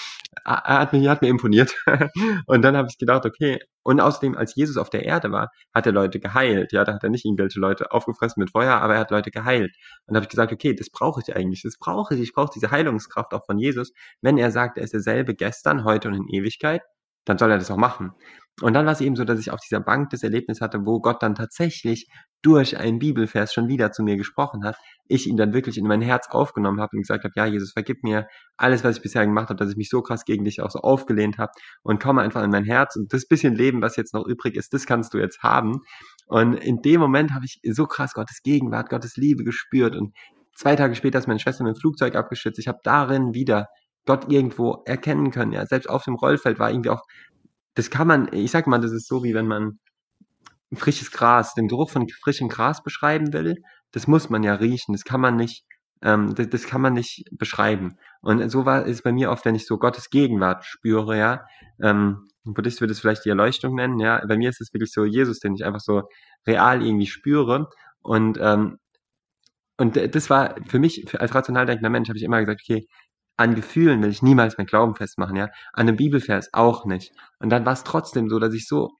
hat mir, hat mir imponiert. und dann habe ich gedacht, okay, und außerdem, als Jesus auf der Erde war, hat er Leute geheilt. Ja, da hat er nicht irgendwelche Leute aufgefressen mit Feuer, aber er hat Leute geheilt. Und habe ich gesagt, okay, das brauche ich eigentlich. Das brauche ich. Ich brauche diese Heilungskraft auch von Jesus. Wenn er sagt, er ist derselbe gestern, heute und in Ewigkeit, dann soll er das auch machen. Und dann war es eben so, dass ich auf dieser Bank das Erlebnis hatte, wo Gott dann tatsächlich durch einen Bibelvers schon wieder zu mir gesprochen hat, ich ihn dann wirklich in mein Herz aufgenommen habe und gesagt habe, ja, Jesus, vergib mir alles, was ich bisher gemacht habe, dass ich mich so krass gegen dich auch so aufgelehnt habe und komme einfach in mein Herz und das bisschen Leben, was jetzt noch übrig ist, das kannst du jetzt haben. Und in dem Moment habe ich so krass Gottes Gegenwart, Gottes Liebe gespürt und zwei Tage später ist meine Schwester mit dem Flugzeug abgestürzt. Ich habe darin wieder Gott irgendwo erkennen können. Ja, selbst auf dem Rollfeld war irgendwie auch, das kann man, ich sag mal, das ist so wie wenn man frisches Gras, den Geruch von frischem Gras beschreiben will, das muss man ja riechen, das kann man nicht, ähm, das, das kann man nicht beschreiben. Und so war es bei mir oft, wenn ich so Gottes Gegenwart spüre, ja, ähm, Buddhist würde es vielleicht die Erleuchtung nennen, ja, bei mir ist es wirklich so Jesus, den ich einfach so real irgendwie spüre und ähm, und das war für mich als rational denkender Mensch habe ich immer gesagt, okay, an Gefühlen will ich niemals mein Glauben festmachen, ja, an einem Bibelvers auch nicht. Und dann war es trotzdem so, dass ich so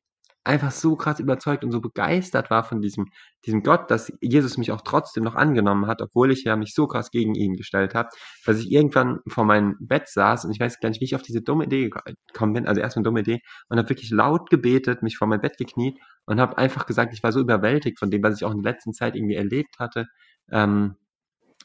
einfach so krass überzeugt und so begeistert war von diesem, diesem Gott, dass Jesus mich auch trotzdem noch angenommen hat, obwohl ich ja mich so krass gegen ihn gestellt habe, dass ich irgendwann vor meinem Bett saß und ich weiß gar nicht, wie ich auf diese dumme Idee gekommen bin, also erstmal eine dumme Idee und habe wirklich laut gebetet, mich vor mein Bett gekniet und habe einfach gesagt, ich war so überwältigt von dem, was ich auch in der letzten Zeit irgendwie erlebt hatte, ähm,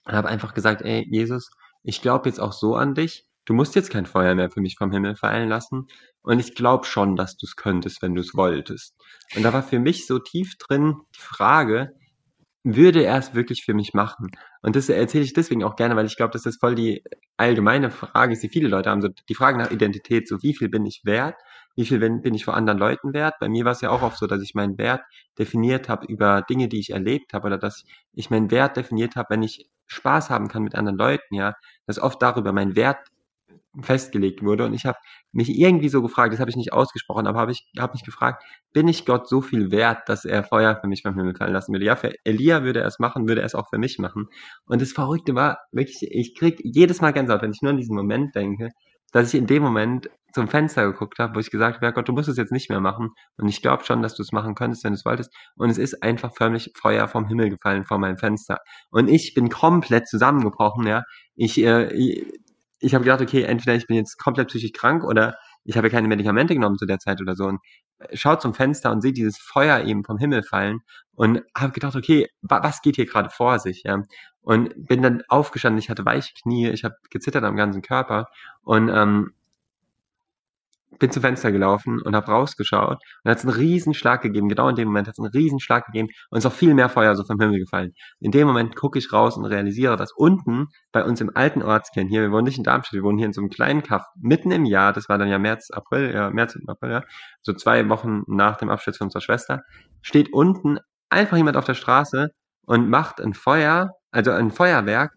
und habe einfach gesagt, ey, Jesus, ich glaube jetzt auch so an dich, du musst jetzt kein Feuer mehr für mich vom Himmel fallen lassen. Und ich glaube schon, dass du es könntest, wenn du es wolltest. Und da war für mich so tief drin die Frage, würde er es wirklich für mich machen? Und das erzähle ich deswegen auch gerne, weil ich glaube, dass das voll die allgemeine Frage ist, die viele Leute haben. So die Frage nach Identität, so wie viel bin ich wert? Wie viel bin ich vor anderen Leuten wert? Bei mir war es ja auch oft so, dass ich meinen Wert definiert habe über Dinge, die ich erlebt habe oder dass ich meinen Wert definiert habe, wenn ich Spaß haben kann mit anderen Leuten, ja, dass oft darüber mein Wert festgelegt wurde. Und ich habe mich irgendwie so gefragt, das habe ich nicht ausgesprochen, aber habe ich habe mich gefragt, bin ich Gott so viel wert, dass er Feuer für mich vom Himmel fallen lassen würde? Ja, für Elia würde er es machen, würde er es auch für mich machen. Und das Verrückte war wirklich, ich krieg jedes Mal Gänsehaut, wenn ich nur an diesen Moment denke, dass ich in dem Moment zum Fenster geguckt habe, wo ich gesagt habe, ja Gott, du musst es jetzt nicht mehr machen. Und ich glaube schon, dass du es machen könntest, wenn du es wolltest. Und es ist einfach förmlich Feuer vom Himmel gefallen vor meinem Fenster. Und ich bin komplett zusammengebrochen, ja. Ich, äh, ich habe gedacht, okay, entweder ich bin jetzt komplett psychisch krank oder ich habe keine Medikamente genommen zu der Zeit oder so und äh, schaut zum Fenster und sehe dieses Feuer eben vom Himmel fallen und habe gedacht, okay, wa was geht hier gerade vor sich, ja? Und bin dann aufgestanden, ich hatte weiche Knie, ich habe gezittert am ganzen Körper und ähm, bin zum Fenster gelaufen und habe rausgeschaut und hat es einen Riesenschlag gegeben. Genau in dem Moment hat es einen Riesenschlag gegeben und ist auch viel mehr Feuer so vom Himmel gefallen. In dem Moment gucke ich raus und realisiere, dass unten bei uns im alten Ortskern hier, wir wohnen nicht in Darmstadt, wir wohnen hier in so einem kleinen Kaff, mitten im Jahr, das war dann ja März, April, ja, März und April, ja, so zwei Wochen nach dem Absturz von unserer Schwester, steht unten einfach jemand auf der Straße und macht ein Feuer, also ein Feuerwerk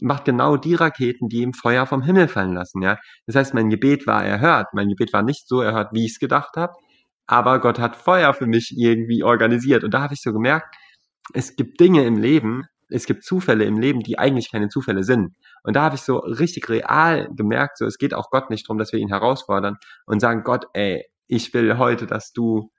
macht genau die Raketen, die ihm Feuer vom Himmel fallen lassen, ja. Das heißt, mein Gebet war erhört. Mein Gebet war nicht so erhört, wie ich es gedacht habe, aber Gott hat Feuer für mich irgendwie organisiert. Und da habe ich so gemerkt, es gibt Dinge im Leben, es gibt Zufälle im Leben, die eigentlich keine Zufälle sind. Und da habe ich so richtig real gemerkt, so es geht auch Gott nicht darum, dass wir ihn herausfordern und sagen, Gott, ey, ich will heute, dass du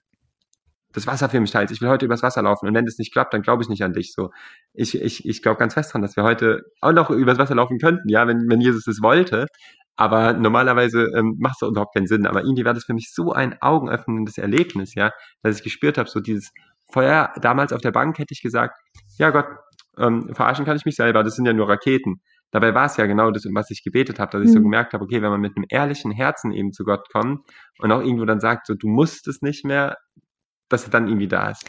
das Wasser für mich teilst. Ich will heute übers Wasser laufen. Und wenn das nicht klappt, dann glaube ich nicht an dich. So, ich, ich, ich glaube ganz fest dran, dass wir heute auch noch übers Wasser laufen könnten, ja, wenn, wenn Jesus es wollte. Aber normalerweise ähm, macht es überhaupt keinen Sinn. Aber irgendwie war das für mich so ein augenöffnendes Erlebnis, ja, dass ich gespürt habe, so dieses Feuer damals auf der Bank hätte ich gesagt, ja Gott, ähm, verarschen kann ich mich selber, das sind ja nur Raketen. Dabei war es ja genau das, um was ich gebetet habe, dass ich so mhm. gemerkt habe, okay, wenn man mit einem ehrlichen Herzen eben zu Gott kommt und auch irgendwo dann sagt, so du musst es nicht mehr, dass er dann irgendwie da ist.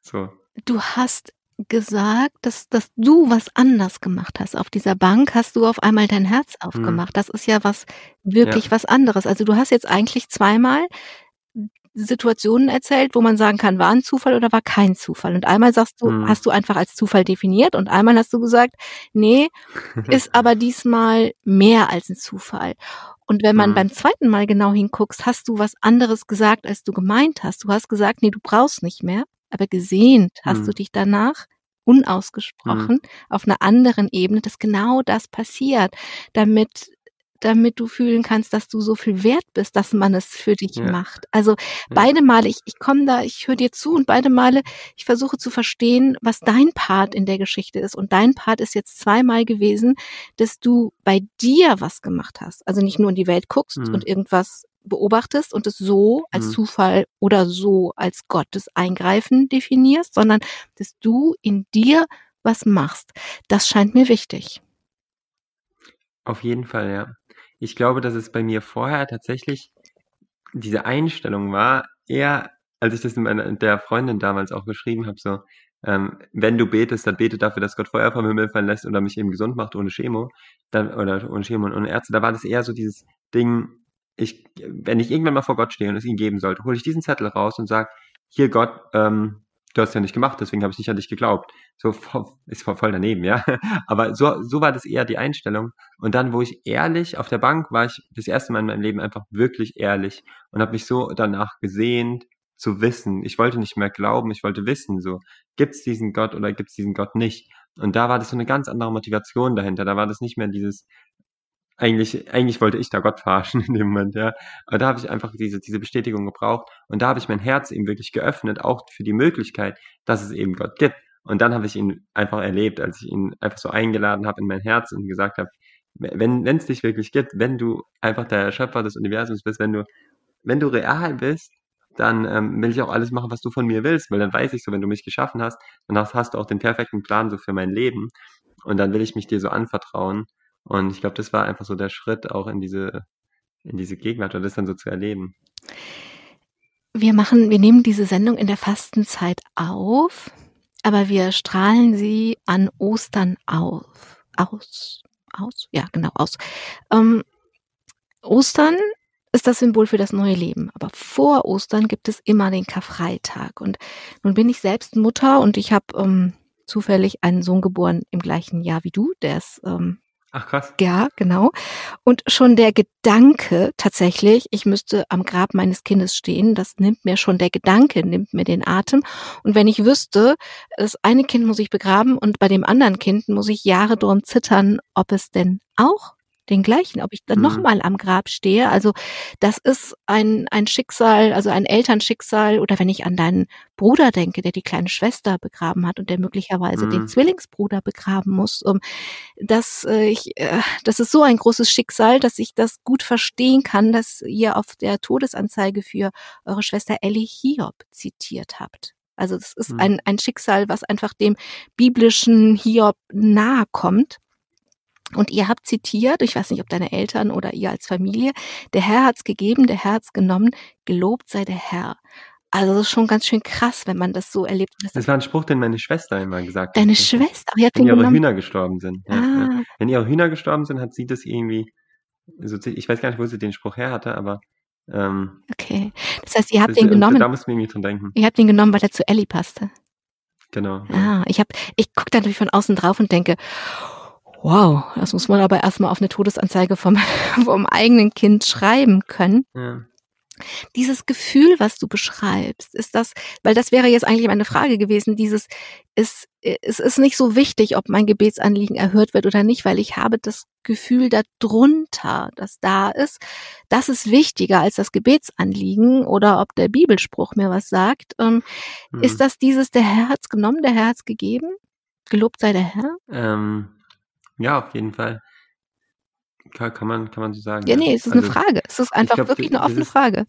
So. Du hast gesagt, dass, dass du was anders gemacht hast. Auf dieser Bank hast du auf einmal dein Herz hm. aufgemacht. Hm. Das ist ja was wirklich ja. was anderes. Also du hast jetzt eigentlich zweimal Situationen erzählt, wo man sagen kann, war ein Zufall oder war kein Zufall. Und einmal sagst du, Mhm. hast du einfach als Zufall definiert und einmal hast du gesagt, nee, ist aber diesmal mehr als ein Zufall. Und wenn man Mhm. beim zweiten Mal genau hinguckst, hast du was anderes gesagt, als du gemeint hast. Du hast gesagt, nee, du brauchst nicht mehr, aber gesehnt hast Mhm. du dich danach unausgesprochen auf einer anderen Ebene, dass genau das passiert, damit damit du fühlen kannst, dass du so viel wert bist, dass man es für dich Ja. macht. Also beide Male, ich, ich komme da, ich höre dir zu und beide Male, ich versuche zu verstehen, was dein Part in der Geschichte ist. Und dein Part ist jetzt zweimal gewesen, dass du bei dir was gemacht hast. Also nicht nur in die Welt guckst Mhm. und irgendwas beobachtest und es so als Mhm. Zufall oder so als Gottes Eingreifen definierst, sondern dass du in dir was machst. Das scheint mir wichtig. Auf jeden Fall, ja. Ich glaube, dass es bei mir vorher tatsächlich diese Einstellung war, eher, als ich das meiner, der Freundin damals auch geschrieben habe, so, ähm, wenn du betest, dann bete dafür, dass Gott Feuer vom Himmel fallen lässt oder mich eben gesund macht ohne Chemo, dann, oder ohne Chemo und ohne Ärzte. Da war das eher so dieses Ding, ich, wenn ich irgendwann mal vor Gott stehe und es ihm geben sollte, hole ich diesen Zettel raus und sage, hier Gott, ähm, du hast ja nicht gemacht, deswegen habe ich nicht an dich geglaubt. So ist voll voll daneben, ja. Aber so, so war das eher die Einstellung. Und dann, wo ich ehrlich auf der Bank war, ich das erste Mal in meinem Leben einfach wirklich ehrlich und habe mich so danach gesehnt zu wissen. Ich wollte nicht mehr glauben, ich wollte wissen, so gibt's diesen Gott oder gibt's diesen Gott nicht. Und da war das so eine ganz andere Motivation dahinter. Da war das nicht mehr dieses eigentlich, eigentlich wollte ich da Gott verarschen in dem Moment, ja. Aber da habe ich einfach diese, diese Bestätigung gebraucht und da habe ich mein Herz eben wirklich geöffnet, auch für die Möglichkeit, dass es eben Gott gibt. Und dann habe ich ihn einfach erlebt, als ich ihn einfach so eingeladen habe in mein Herz und gesagt habe, wenn es dich wirklich gibt, wenn du einfach der Schöpfer des Universums bist, wenn du wenn du real bist, dann ähm, will ich auch alles machen, was du von mir willst, weil dann weiß ich so, wenn du mich geschaffen hast, dann hast, hast du auch den perfekten Plan so für mein Leben und dann will ich mich dir so anvertrauen und ich glaube, das war einfach so der Schritt auch in diese in diese Gegenwart oder das dann so zu erleben. Wir machen, wir nehmen diese Sendung in der Fastenzeit auf, aber wir strahlen sie an Ostern auf. Aus. Aus? Ja, genau, aus. Ähm, Ostern ist das Symbol für das neue Leben. Aber vor Ostern gibt es immer den Karfreitag. Und nun bin ich selbst Mutter und ich habe ähm, zufällig einen Sohn geboren im gleichen Jahr wie du. Der ist ähm, Ach krass. ja, genau. Und schon der Gedanke tatsächlich, ich müsste am Grab meines Kindes stehen, das nimmt mir schon der Gedanke, nimmt mir den Atem. Und wenn ich wüsste, das eine Kind muss ich begraben und bei dem anderen Kind muss ich Jahre drum zittern, ob es denn auch den gleichen, ob ich dann Mhm. nochmal am Grab stehe. Also das ist ein, ein Schicksal, also ein Elternschicksal. Oder wenn ich an deinen Bruder denke, der die kleine Schwester begraben hat und der möglicherweise den Mhm. Zwillingsbruder begraben muss, um, dass äh, ich, äh, das ist so ein großes Schicksal, dass ich das gut verstehen kann, dass ihr auf der Todesanzeige für eure Schwester Ellie Hiob zitiert habt. Also das ist Mhm. ein, ein Schicksal, was einfach dem biblischen Hiob nahe kommt. Und ihr habt zitiert, ich weiß nicht, ob deine Eltern oder ihr als Familie, der Herr hat's gegeben, der Herr hat's genommen, gelobt sei der Herr. Also das ist schon ganz schön krass, wenn man das so erlebt. Das Das war ein Spruch, den meine Schwester immer gesagt deine hat. Schwester, aber Wenn ihre genommen. Hühner gestorben sind. Ja, ja. Ah, Wenn ihre Hühner gestorben sind, hat sie das irgendwie, so, ich weiß gar nicht, wo sie den Spruch her hatte, aber ähm, okay. Das heißt, ihr habt den und genommen. da mussten wir irgendwie dran denken. Ihr habt den genommen, weil er zu Ellie passte. Genau. Ja. Ah, ich hab, ich gucke da natürlich von außen drauf und denke, wow, das muss man aber erstmal auf eine Todesanzeige vom, vom eigenen Kind schreiben können. Ja. Dieses Gefühl, was du beschreibst, ist das, weil das wäre jetzt eigentlich meine Frage gewesen, dieses, ist, es ist nicht so wichtig, ob mein Gebetsanliegen erhört wird oder nicht, weil ich habe das Gefühl darunter, das da ist, das ist wichtiger als das Gebetsanliegen oder ob der Bibelspruch mir was sagt. Ähm, Hm. Ist das dieses, der Herr hat's genommen, der Herr hat's gegeben? Gelobt sei der Herr? Ähm, ja, auf jeden Fall. Kann, kann, man, kann man so sagen. Ja, ja. nee, es ist Also, eine Frage. Es ist einfach glaub, wirklich eine offene ist- Frage.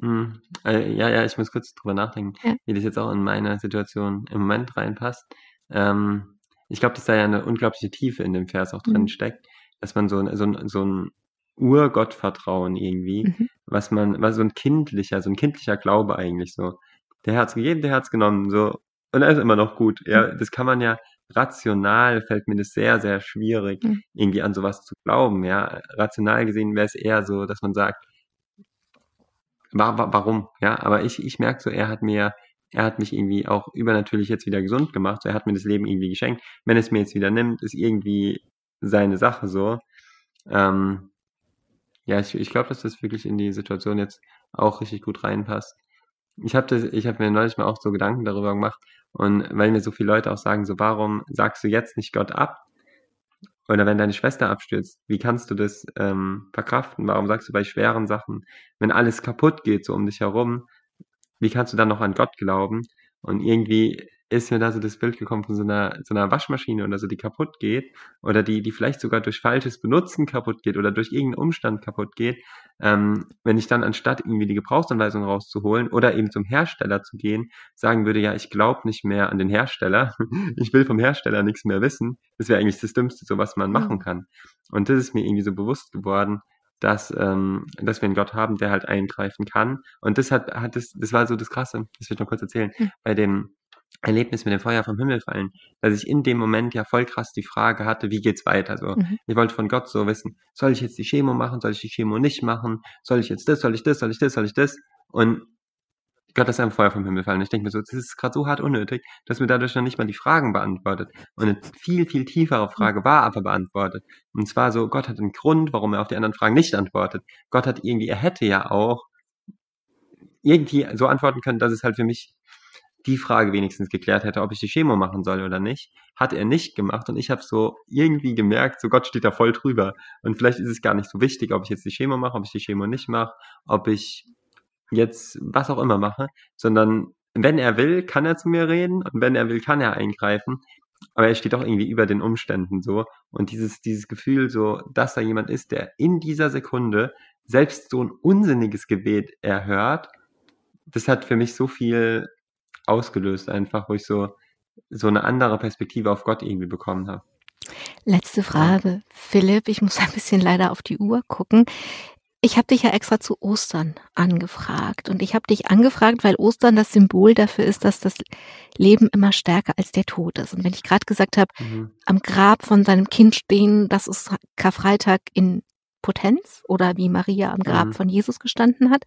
Hm, äh, ja, ja, ich muss kurz drüber nachdenken, Ja. wie das jetzt auch in meine Situation im Moment reinpasst. Ähm, ich glaube, dass da ja eine unglaubliche Tiefe in dem Vers auch drin Mhm. steckt, dass man so ein, so ein, so ein Urgottvertrauen irgendwie, Mhm. was man, was so ein kindlicher, so ein kindlicher Glaube eigentlich so. Der Herz gegeben, der Herz genommen, so. Und er ist immer noch gut. Ja, Mhm. das kann man ja rational fällt mir das sehr, sehr schwierig, Mhm. irgendwie an sowas zu glauben. Ja, rational gesehen wäre es eher so, dass man sagt, war, war, warum, ja, aber ich, ich merke so, er hat mir, er hat mich irgendwie auch übernatürlich jetzt wieder gesund gemacht, so, er hat mir das Leben irgendwie geschenkt. Wenn es mir jetzt wieder nimmt, ist irgendwie seine Sache so. Ähm, ja, ich, ich glaube, dass das wirklich in die Situation jetzt auch richtig gut reinpasst. Ich habe habe mir neulich mal auch so Gedanken darüber gemacht und weil mir so viele Leute auch sagen, so warum sagst du jetzt nicht Gott ab? Oder wenn deine Schwester abstürzt, wie kannst du das ähm, verkraften? Warum sagst du bei schweren Sachen, wenn alles kaputt geht so um dich herum, wie kannst du dann noch an Gott glauben? Und irgendwie ist mir da so das Bild gekommen von so einer, so einer Waschmaschine oder so, die kaputt geht oder die, die vielleicht sogar durch falsches Benutzen kaputt geht oder durch irgendeinen Umstand kaputt geht. Ähm, wenn ich dann anstatt irgendwie die Gebrauchsanweisung rauszuholen oder eben zum Hersteller zu gehen, sagen würde, ja, ich glaube nicht mehr an den Hersteller, ich will vom Hersteller nichts mehr wissen, das wäre eigentlich das Dümmste, so was man machen kann. Und das ist mir irgendwie so bewusst geworden, dass, ähm, dass wir einen Gott haben, der halt eingreifen kann. Und das hat, hat das, das war so das Krasse, das will ich noch kurz erzählen, mhm. bei dem Erlebnis mit dem Feuer vom Himmel fallen, dass ich in dem Moment ja voll krass die Frage hatte, wie geht's weiter? So, mhm. ich wollte von Gott so wissen, soll ich jetzt die Chemo machen, soll ich die Chemo nicht machen, soll ich jetzt das, soll ich das, soll ich das, soll ich das? Und Gott ist einem Feuer vom Himmel fallen. Ich denke mir so, das ist gerade so hart unnötig, dass mir dadurch noch nicht mal die Fragen beantwortet. Und eine viel, viel tiefere Frage war aber beantwortet. Und zwar so, Gott hat einen Grund, warum er auf die anderen Fragen nicht antwortet. Gott hat irgendwie, er hätte ja auch irgendwie so antworten können, dass es halt für mich die Frage wenigstens geklärt hätte, ob ich die Chemo machen soll oder nicht. Hat er nicht gemacht und ich habe so irgendwie gemerkt, so Gott steht da voll drüber. Und vielleicht ist es gar nicht so wichtig, ob ich jetzt die Chemo mache, ob ich die Chemo nicht mache, ob ich jetzt was auch immer mache, sondern wenn er will, kann er zu mir reden und wenn er will, kann er eingreifen. Aber er steht auch irgendwie über den Umständen so. Und dieses, dieses Gefühl so, dass da jemand ist, der in dieser Sekunde selbst so ein unsinniges Gebet erhört, das hat für mich so viel ausgelöst einfach, wo ich so, so eine andere Perspektive auf Gott irgendwie bekommen habe. Letzte Frage, Philipp. Ich muss ein bisschen leider auf die Uhr gucken. Ich habe dich ja extra zu Ostern angefragt und ich habe dich angefragt, weil Ostern das Symbol dafür ist, dass das Leben immer stärker als der Tod ist. Und wenn ich gerade gesagt habe, mhm. am Grab von seinem Kind stehen, das ist Karfreitag in Potenz oder wie Maria am Grab mhm. von Jesus gestanden hat.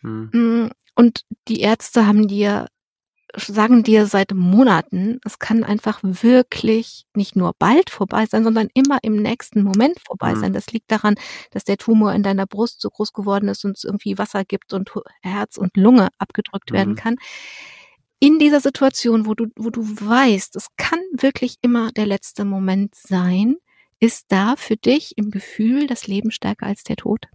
Mhm. Mm, und die Ärzte haben dir sagen dir seit Monaten, es kann einfach wirklich nicht nur bald vorbei sein, sondern immer im nächsten Moment vorbei mhm. sein. Das liegt daran, dass der Tumor in deiner Brust so groß geworden ist und es irgendwie Wasser gibt und Herz und Lunge abgedrückt mhm. werden kann. In dieser Situation, wo du, wo du weißt, es kann wirklich immer der letzte Moment sein, ist da für dich im Gefühl das Leben stärker als der Tod?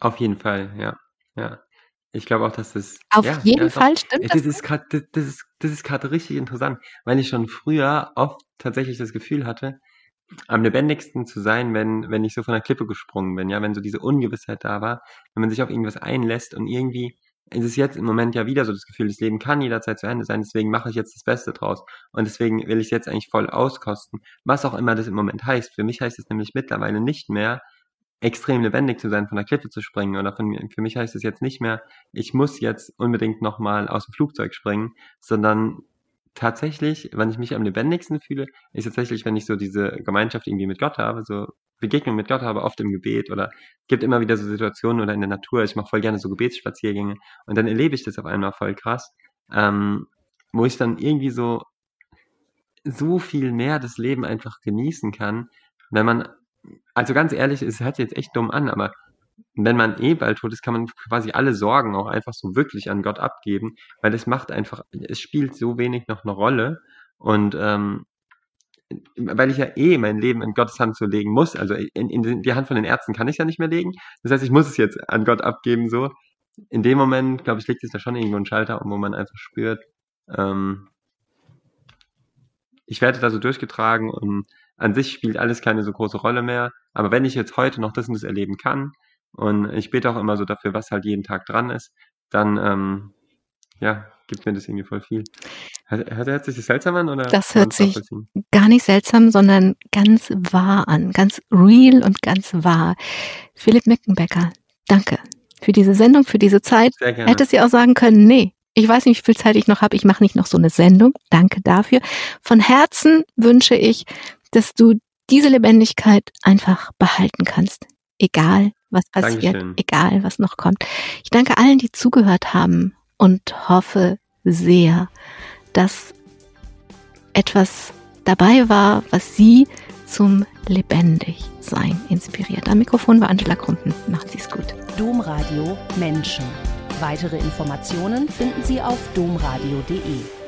Auf jeden Fall, ja. Ja. Ich glaube auch, dass das Auf ja, jeden ja, Fall stimmt das. Das ist grad das das ist das ist grad richtig interessant, weil ich schon früher oft tatsächlich das Gefühl hatte, am lebendigsten zu sein, wenn wenn ich so von der Klippe gesprungen bin, ja, wenn so diese Ungewissheit da war, wenn man sich auf irgendwas einlässt und irgendwie ist es jetzt im Moment ja wieder so das Gefühl, das Leben kann jederzeit zu Ende sein, deswegen mache ich jetzt das Beste draus und deswegen will ich's jetzt eigentlich voll auskosten, was auch immer das im Moment heißt. Für mich heißt es nämlich mittlerweile nicht mehr extrem lebendig zu sein, von der Klippe zu springen. Oder von, für mich heißt es jetzt nicht mehr, ich muss jetzt unbedingt nochmal aus dem Flugzeug springen, sondern tatsächlich, wenn ich mich am lebendigsten fühle, ist tatsächlich, wenn ich so diese Gemeinschaft irgendwie mit Gott habe, so Begegnung mit Gott habe, oft im Gebet oder gibt immer wieder so Situationen oder in der Natur. Ich mache voll gerne so Gebetsspaziergänge und dann erlebe ich das auf einmal voll krass, ähm, wo ich dann irgendwie so so viel mehr das Leben einfach genießen kann, wenn man also ganz ehrlich, es hört jetzt echt dumm an, aber wenn man eh bald tot ist, kann man quasi alle Sorgen auch einfach so wirklich an Gott abgeben, weil es macht einfach, es spielt so wenig noch eine Rolle und ähm, weil ich ja eh mein Leben in Gottes Hand zu legen muss, also in, in die Hand von den Ärzten kann ich ja nicht mehr legen. Das heißt, ich muss es jetzt an Gott abgeben, so. In dem Moment, glaube ich, liegt es da schon irgendwo ein Schalter, wo man einfach spürt, ähm, ich werde da so durchgetragen und an sich spielt alles keine so große Rolle mehr. Aber wenn ich jetzt heute noch das und das erleben kann, und ich bete auch immer so dafür, was halt jeden Tag dran ist, dann ähm, ja, gibt mir das irgendwie voll viel. Hört, hört sich das seltsam an? Oder das hört sich gar nicht seltsam, sondern ganz wahr an, ganz real und ganz wahr. Philipp Meckenbecker, danke für diese Sendung, für diese Zeit. Sehr gerne. Hätte sie auch sagen können, nee, ich weiß nicht, wie viel Zeit ich noch habe. Ich mache nicht noch so eine Sendung. Danke dafür. Von Herzen wünsche ich, dass du diese Lebendigkeit einfach behalten kannst. Egal was passiert, Dankeschön. egal was noch kommt. Ich danke allen, die zugehört haben und hoffe sehr, dass etwas dabei war, was Sie zum Lebendigsein inspiriert. Am Mikrofon war Angela Krumpen. Machen Sie es gut. Domradio Menschen. Weitere Informationen finden Sie auf domradio.de.